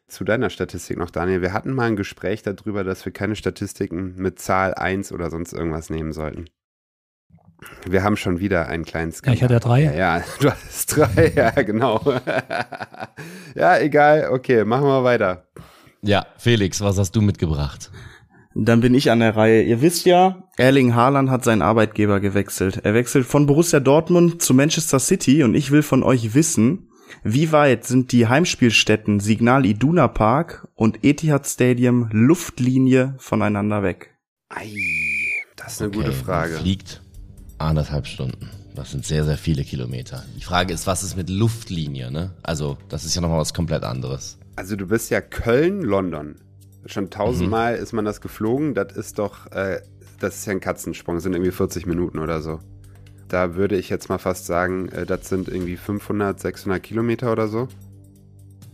Zu deiner Statistik noch, Daniel. Wir hatten mal ein Gespräch darüber, dass wir keine Statistiken mit Zahl 1 oder sonst irgendwas nehmen sollten. Wir haben schon wieder einen kleinen Ja, Skandal. ich hatte ja drei. Ja, ja, du hast drei, ja, genau. ja, egal, okay, machen wir weiter. Ja, Felix, was hast du mitgebracht? Dann bin ich an der Reihe. Ihr wisst ja, Erling Haaland hat seinen Arbeitgeber gewechselt. Er wechselt von Borussia Dortmund zu Manchester City und ich will von euch wissen, wie weit sind die Heimspielstätten Signal Iduna Park und Etihad Stadium Luftlinie voneinander weg? Ei, das ist eine Okay, gute Frage. Fliegt anderthalb Stunden. Das sind sehr, sehr viele Kilometer. Die Frage ist, was ist mit Luftlinie, ne? Also, das ist ja nochmal was komplett anderes. Also du bist ja Köln, London. Schon tausendmal ist man das geflogen. Das ist doch, äh, das ist ja ein Katzensprung. Das sind irgendwie 40 Minuten oder so. Da würde ich jetzt mal fast sagen, äh, das sind irgendwie 500, 600 Kilometer oder so.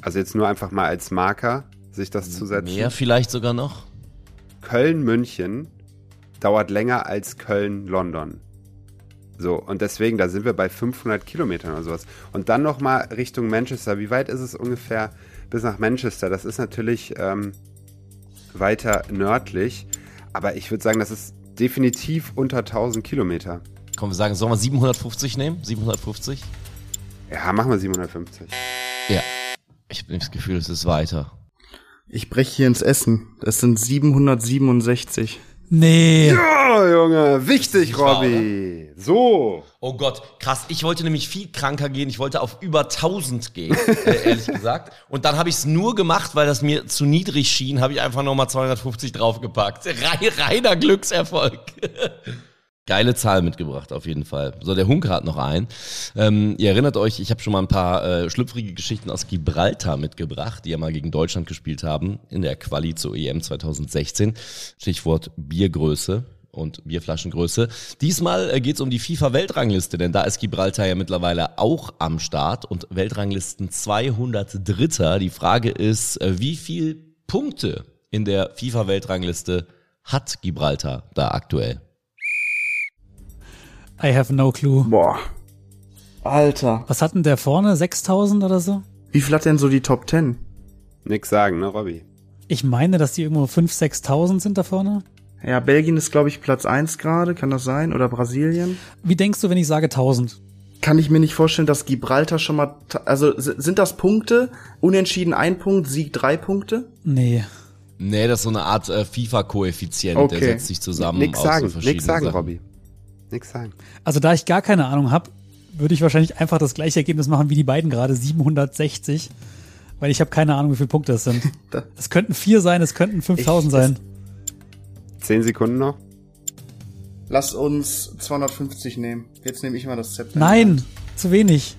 Also jetzt nur einfach mal als Marker, sich das zu setzen. Mehr vielleicht sogar noch? Köln-München dauert länger als Köln-London. So, und deswegen, da sind wir bei 500 Kilometern oder sowas. Und dann nochmal Richtung Manchester. Wie weit ist es ungefähr bis nach Manchester? Das ist natürlich ähm, weiter nördlich. Aber ich würde sagen, das ist definitiv unter 1000 Kilometer. Komm, wir sagen, sollen wir 750 nehmen? 750? Ja, machen wir 750. Ja. Ich habe das Gefühl, es ist weiter. Ich breche hier ins Essen. Das sind 767. Nee. Ja, Junge, wichtig, Robby. So. Oh Gott, krass. Ich wollte nämlich viel kranker gehen. Ich wollte auf über 1000 gehen, äh, ehrlich gesagt. Und dann habe ich es nur gemacht, weil das mir zu niedrig schien, habe ich einfach nochmal 250 draufgepackt. Re reiner Glückserfolg. Geile Zahl mitgebracht, auf jeden Fall. So, der Hunker hat noch ein. Ähm, ihr erinnert euch, ich habe schon mal ein paar äh, schlüpfrige Geschichten aus Gibraltar mitgebracht, die ja mal gegen Deutschland gespielt haben in der Quali zur EM 2016. Stichwort Biergröße und Bierflaschengröße. Diesmal äh, geht es um die FIFA-Weltrangliste, denn da ist Gibraltar ja mittlerweile auch am Start und Weltranglisten 203. Die Frage ist, äh, wie viel Punkte in der FIFA-Weltrangliste hat Gibraltar da aktuell? I have no clue. Boah. Alter. Was hatten der vorne? 6000 oder so? Wie viel hat denn so die Top 10? Nix sagen, ne, Robby? Ich meine, dass die irgendwo 5.000, 6.000 sind da vorne. Ja, Belgien ist, glaube ich, Platz 1 gerade, kann das sein? Oder Brasilien? Wie denkst du, wenn ich sage 1000? Kann ich mir nicht vorstellen, dass Gibraltar schon mal. Also sind das Punkte? Unentschieden ein Punkt, Sieg drei Punkte? Nee. Nee, das ist so eine Art äh, FIFA-Koeffizient, Okay. der setzt sich zusammen Nix aus sagen, so verschiedenen nix sagen, Sachen. Robby. Nix sagen. Also da ich gar keine Ahnung habe, würde ich wahrscheinlich einfach das gleiche Ergebnis machen wie die beiden gerade, 760. Weil ich habe keine Ahnung, wie viele Punkte es sind. Es könnten vier sein, es könnten 5000 Ich- sein. Zehn Sekunden noch. Lass uns 250 nehmen. Jetzt nehme ich mal das Zepter. Nein, zu wenig.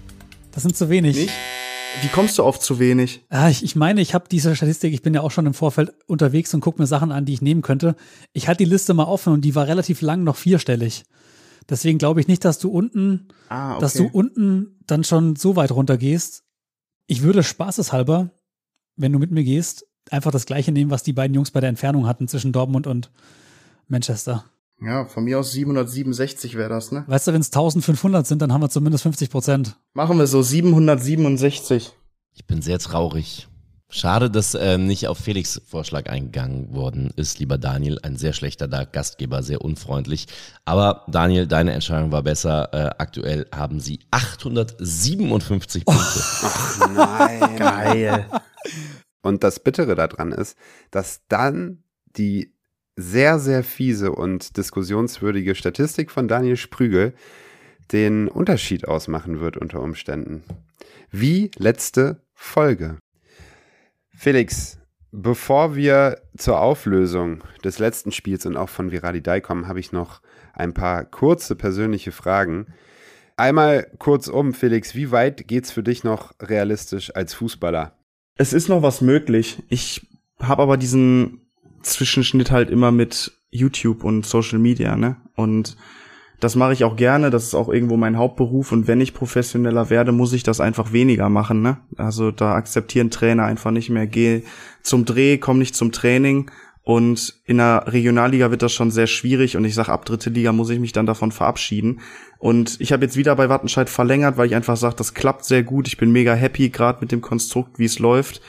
Das sind zu wenig. Nicht? Wie kommst du auf zu wenig? Ah, ich, ich meine, ich habe diese Statistik, ich bin ja auch schon im Vorfeld unterwegs und gucke mir Sachen an, die ich nehmen könnte. Ich hatte die Liste mal offen und die war relativ lang noch vierstellig. Deswegen glaube ich nicht, dass du unten, Ah, okay. dass du unten dann schon so weit runter gehst. Ich würde spaßeshalber, wenn du mit mir gehst, einfach das gleiche nehmen, was die beiden Jungs bei der Entfernung hatten zwischen Dortmund und Manchester. ja, von mir aus 767 wäre das, ne? Weißt du, wenn es 1500 sind, dann haben wir zumindest 50 Prozent. Machen wir so 767. Ich bin sehr traurig. Schade, dass ähm, nicht auf Felix Vorschlag eingegangen worden ist, lieber Daniel. Ein sehr schlechter Gastgeber, sehr unfreundlich. Aber Daniel, deine Entscheidung war besser. Äh, aktuell haben sie 857 Punkte. Nein. Geil. Und das Bittere daran ist, dass dann die sehr, sehr fiese und diskussionswürdige Statistik von Daniel Sprügel den Unterschied ausmachen wird unter Umständen. Wie letzte Folge. Felix, bevor wir zur Auflösung des letzten Spiels und auch von Viralidei kommen, habe ich noch ein paar kurze persönliche Fragen. Einmal kurzum, Felix, wie weit geht's für dich noch realistisch als Fußballer? Es ist noch was möglich. Ich habe aber diesen Zwischenschnitt halt immer mit YouTube und Social Media, ne? Und Das mache ich auch gerne, das ist auch irgendwo mein Hauptberuf und wenn ich professioneller werde, muss ich das einfach weniger machen. Ne? Also da akzeptieren Trainer einfach nicht mehr, geh zum Dreh, komm nicht zum Training und in der Regionalliga wird das schon sehr schwierig und ich sage, ab dritte Liga muss ich mich dann davon verabschieden. Und ich habe jetzt wieder bei Wattenscheid verlängert, weil ich einfach sage, das klappt sehr gut. Ich bin mega happy, gerade mit dem Konstrukt, wie es läuft.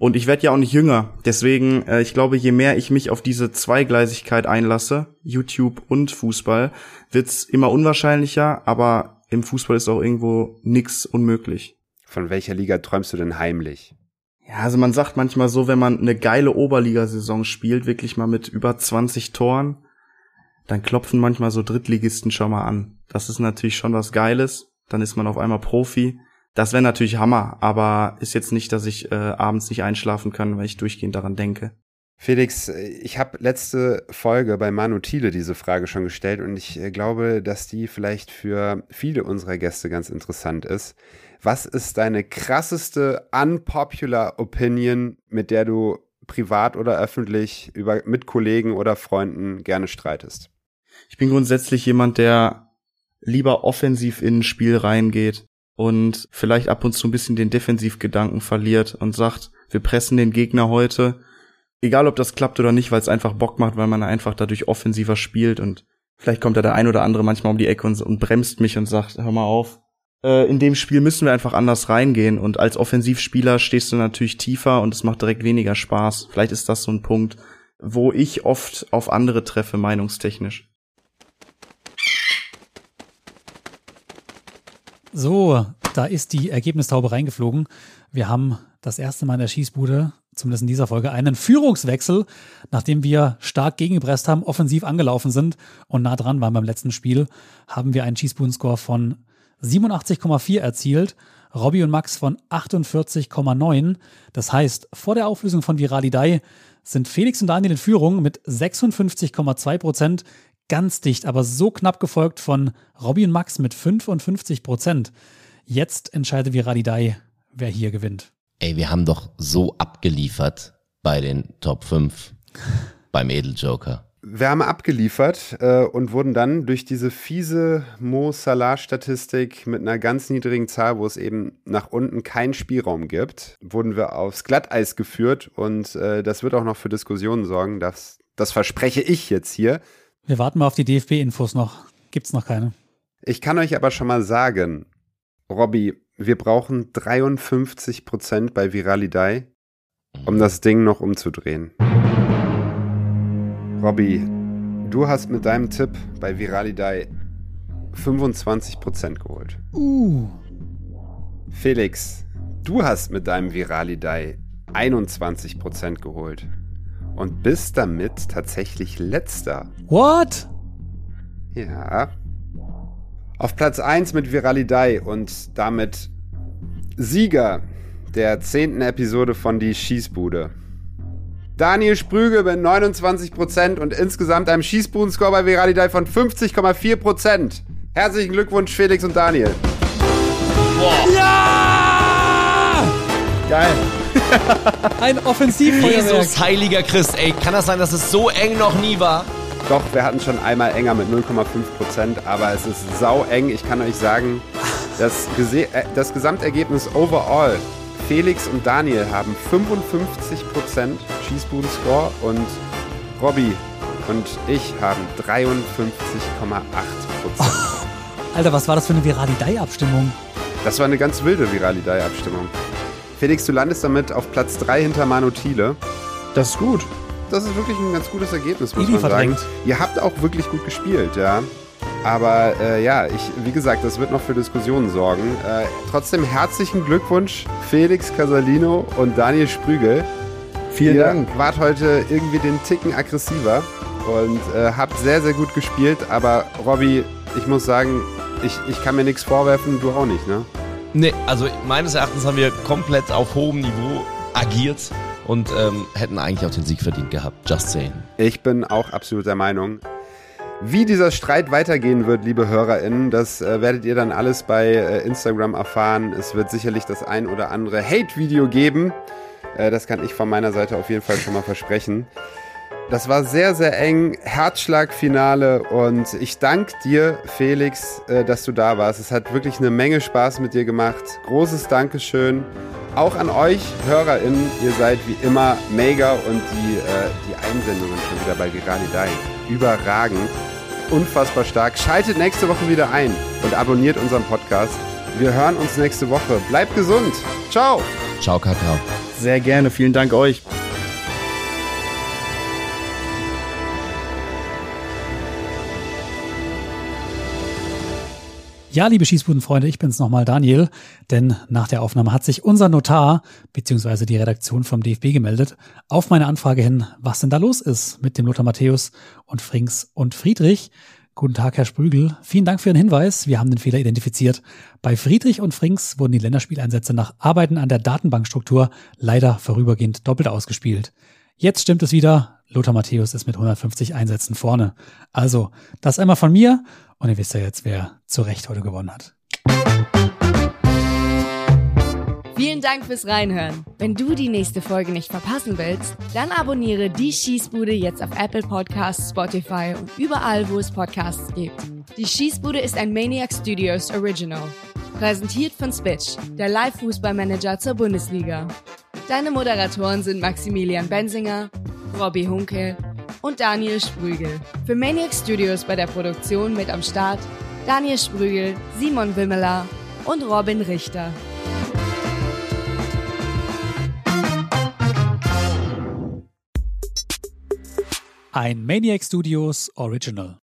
Und ich werde ja auch nicht jünger. Deswegen, äh, ich glaube, je mehr ich mich auf diese Zweigleisigkeit einlasse, YouTube und Fußball, wird's immer unwahrscheinlicher, aber im Fußball ist auch irgendwo nix unmöglich. Von welcher Liga träumst du denn heimlich? Ja, also man sagt manchmal so, wenn man eine geile Oberligasaison spielt, wirklich mal mit über 20 Toren, dann klopfen manchmal so Drittligisten schon mal an. Das ist natürlich schon was Geiles. Dann ist man auf einmal Profi. Das wäre natürlich Hammer, aber ist jetzt nicht, dass ich äh, abends nicht einschlafen kann, weil ich durchgehend daran denke. Felix, ich habe letzte Folge bei Manu Thiele diese Frage schon gestellt und ich äh, glaube, dass die vielleicht für viele unserer Gäste ganz interessant ist. Was ist deine krasseste unpopular Opinion, mit der du privat oder öffentlich über, mit Kollegen oder Freunden gerne streitest? Ich bin grundsätzlich jemand, der lieber offensiv in ein Spiel reingeht und vielleicht ab und zu ein bisschen den Defensivgedanken verliert und sagt, wir pressen den Gegner heute. Egal ob das klappt oder nicht, weil es einfach Bock macht, weil man einfach dadurch offensiver spielt und vielleicht kommt da der ein oder andere manchmal um die Ecke und, und bremst mich und sagt, hör mal auf. Äh, in dem Spiel müssen wir einfach anders reingehen und als Offensivspieler stehst du natürlich tiefer und es macht direkt weniger Spaß. Vielleicht ist das so ein Punkt, wo ich oft auf andere treffe, meinungstechnisch. So, da ist die Ergebnistaube reingeflogen. Wir haben das erste Mal in der Schießbude, zumindest in dieser Folge, einen Führungswechsel, nachdem wir stark gegengepresst haben, offensiv angelaufen sind und nah dran waren beim letzten Spiel, haben wir einen Schießbudenscore von 87,4 erzielt. Robby und Max von 48,9. Das heißt, vor der Auflösung von Viralidei sind Felix und Daniel in Führung mit 56,2 Prozent ganz dicht, aber so knapp gefolgt von Robby und Max mit 55 Prozent. Jetzt entscheidet Viralidei, wer hier gewinnt. Ey, wir haben doch so abgeliefert bei den Top 5 beim Edeljoker. Wir haben abgeliefert äh, und wurden dann durch diese fiese Mo-Salah-Statistik mit einer ganz niedrigen Zahl, wo es eben nach unten keinen Spielraum gibt, wurden wir aufs Glatteis geführt und äh, das wird auch noch für Diskussionen sorgen. Das, das verspreche ich jetzt hier. Wir warten mal auf die DFB-Infos noch. Gibt's noch keine. Ich kann euch aber schon mal sagen, Robby, wir brauchen 53 Prozent bei Viralidei, um das Ding noch umzudrehen. Robby, du hast mit deinem Tipp bei Viralidei 25 Prozent geholt. Uh. Felix, du hast mit deinem Viralidei 21 Prozent geholt und bist damit tatsächlich letzter. What? Ja. Auf Platz 1 mit Viralidei und damit Sieger der zehnten Episode von Die Schießbude. Daniel Sprügel mit 29% und insgesamt einem Schießbudenscore bei Viralidei von 50,4%. Herzlichen Glückwunsch, Felix und Daniel. Wow. Ja! Geil. Ein Offensivfeuerwerk. Jesus, heiliger Christ, ey, kann das sein, dass es so eng noch nie war? Doch, wir hatten schon einmal enger mit 0,5%, aber es ist sau eng. Ich kann euch sagen, das, Gese äh, das Gesamtergebnis overall Felix und Daniel haben 55% Schießbuden-Score und Robby und ich haben 53,8%. Oh, Alter, was war das für eine Viralidei-Abstimmung? Das war eine ganz wilde Viralidei-Abstimmung. Felix, du landest damit auf Platz 3 hinter Manu Thiele. Das ist gut. Das ist wirklich ein ganz gutes Ergebnis, muss man sagen. Ihr habt auch wirklich gut gespielt, ja. Aber äh, ja, ich, wie gesagt, das wird noch für Diskussionen sorgen. Äh, trotzdem herzlichen Glückwunsch, Felix Casalino und Daniel Sprügel. Vielen Ihr Dank. wart heute irgendwie den Ticken aggressiver und äh, habt sehr, sehr gut gespielt. Aber Robby, ich muss sagen, ich, ich kann mir nichts vorwerfen, du auch nicht, ne? Nee, also meines Erachtens haben wir komplett auf hohem Niveau agiert und ähm, hätten eigentlich auch den Sieg verdient gehabt. Just saying. Ich bin auch absolut der Meinung. Wie dieser Streit weitergehen wird, liebe HörerInnen, das äh, werdet ihr dann alles bei äh, Instagram erfahren. Es wird sicherlich das ein oder andere Hate-Video geben. Äh, das kann ich von meiner Seite auf jeden Fall schon mal versprechen. Das war sehr, sehr eng. Herzschlagfinale. Und ich danke dir, Felix, äh, dass du da warst. Es hat wirklich eine Menge Spaß mit dir gemacht. Großes Dankeschön. Auch an euch, HörerInnen. Ihr seid wie immer mega und die, äh, die Einsendungen schon wieder bei Gerani Dai. Überragend. Unfassbar stark. Schaltet nächste Woche wieder ein und abonniert unseren Podcast. Wir hören uns nächste Woche. Bleibt gesund. Ciao. Ciao, Kakao. Sehr gerne, vielen Dank euch. Ja, liebe Schießbudenfreunde, ich bin's nochmal, Daniel. Denn nach der Aufnahme hat sich unser Notar beziehungsweise die Redaktion vom DFB gemeldet auf meine Anfrage hin, was denn da los ist mit dem Lothar Matthäus und Frings und Friedrich. Guten Tag, Herr Sprügel. Vielen Dank für Ihren Hinweis. Wir haben den Fehler identifiziert. Bei Friedrich und Frings wurden die Länderspieleinsätze nach Arbeiten an der Datenbankstruktur leider vorübergehend doppelt ausgespielt. Jetzt stimmt es wieder. Lothar Matthäus ist mit 150 Einsätzen vorne. Also, das einmal von mir. Und ihr wisst ja jetzt, wer zu Recht heute gewonnen hat. Vielen Dank fürs Reinhören. Wenn du die nächste Folge nicht verpassen willst, dann abonniere die Schießbude jetzt auf Apple Podcasts, Spotify und überall, wo es Podcasts gibt. Die Schießbude ist ein Maniac Studios Original. Präsentiert von Spitch, der Live-Fußballmanager zur Bundesliga. Deine Moderatoren sind Maximilian Bensinger, Robbie Hunke und Daniel Sprügel. Für Maniac Studios bei der Produktion mit am Start Daniel Sprügel, Simon Wimmeler und Robin Richter. Ein Maniac Studios Original.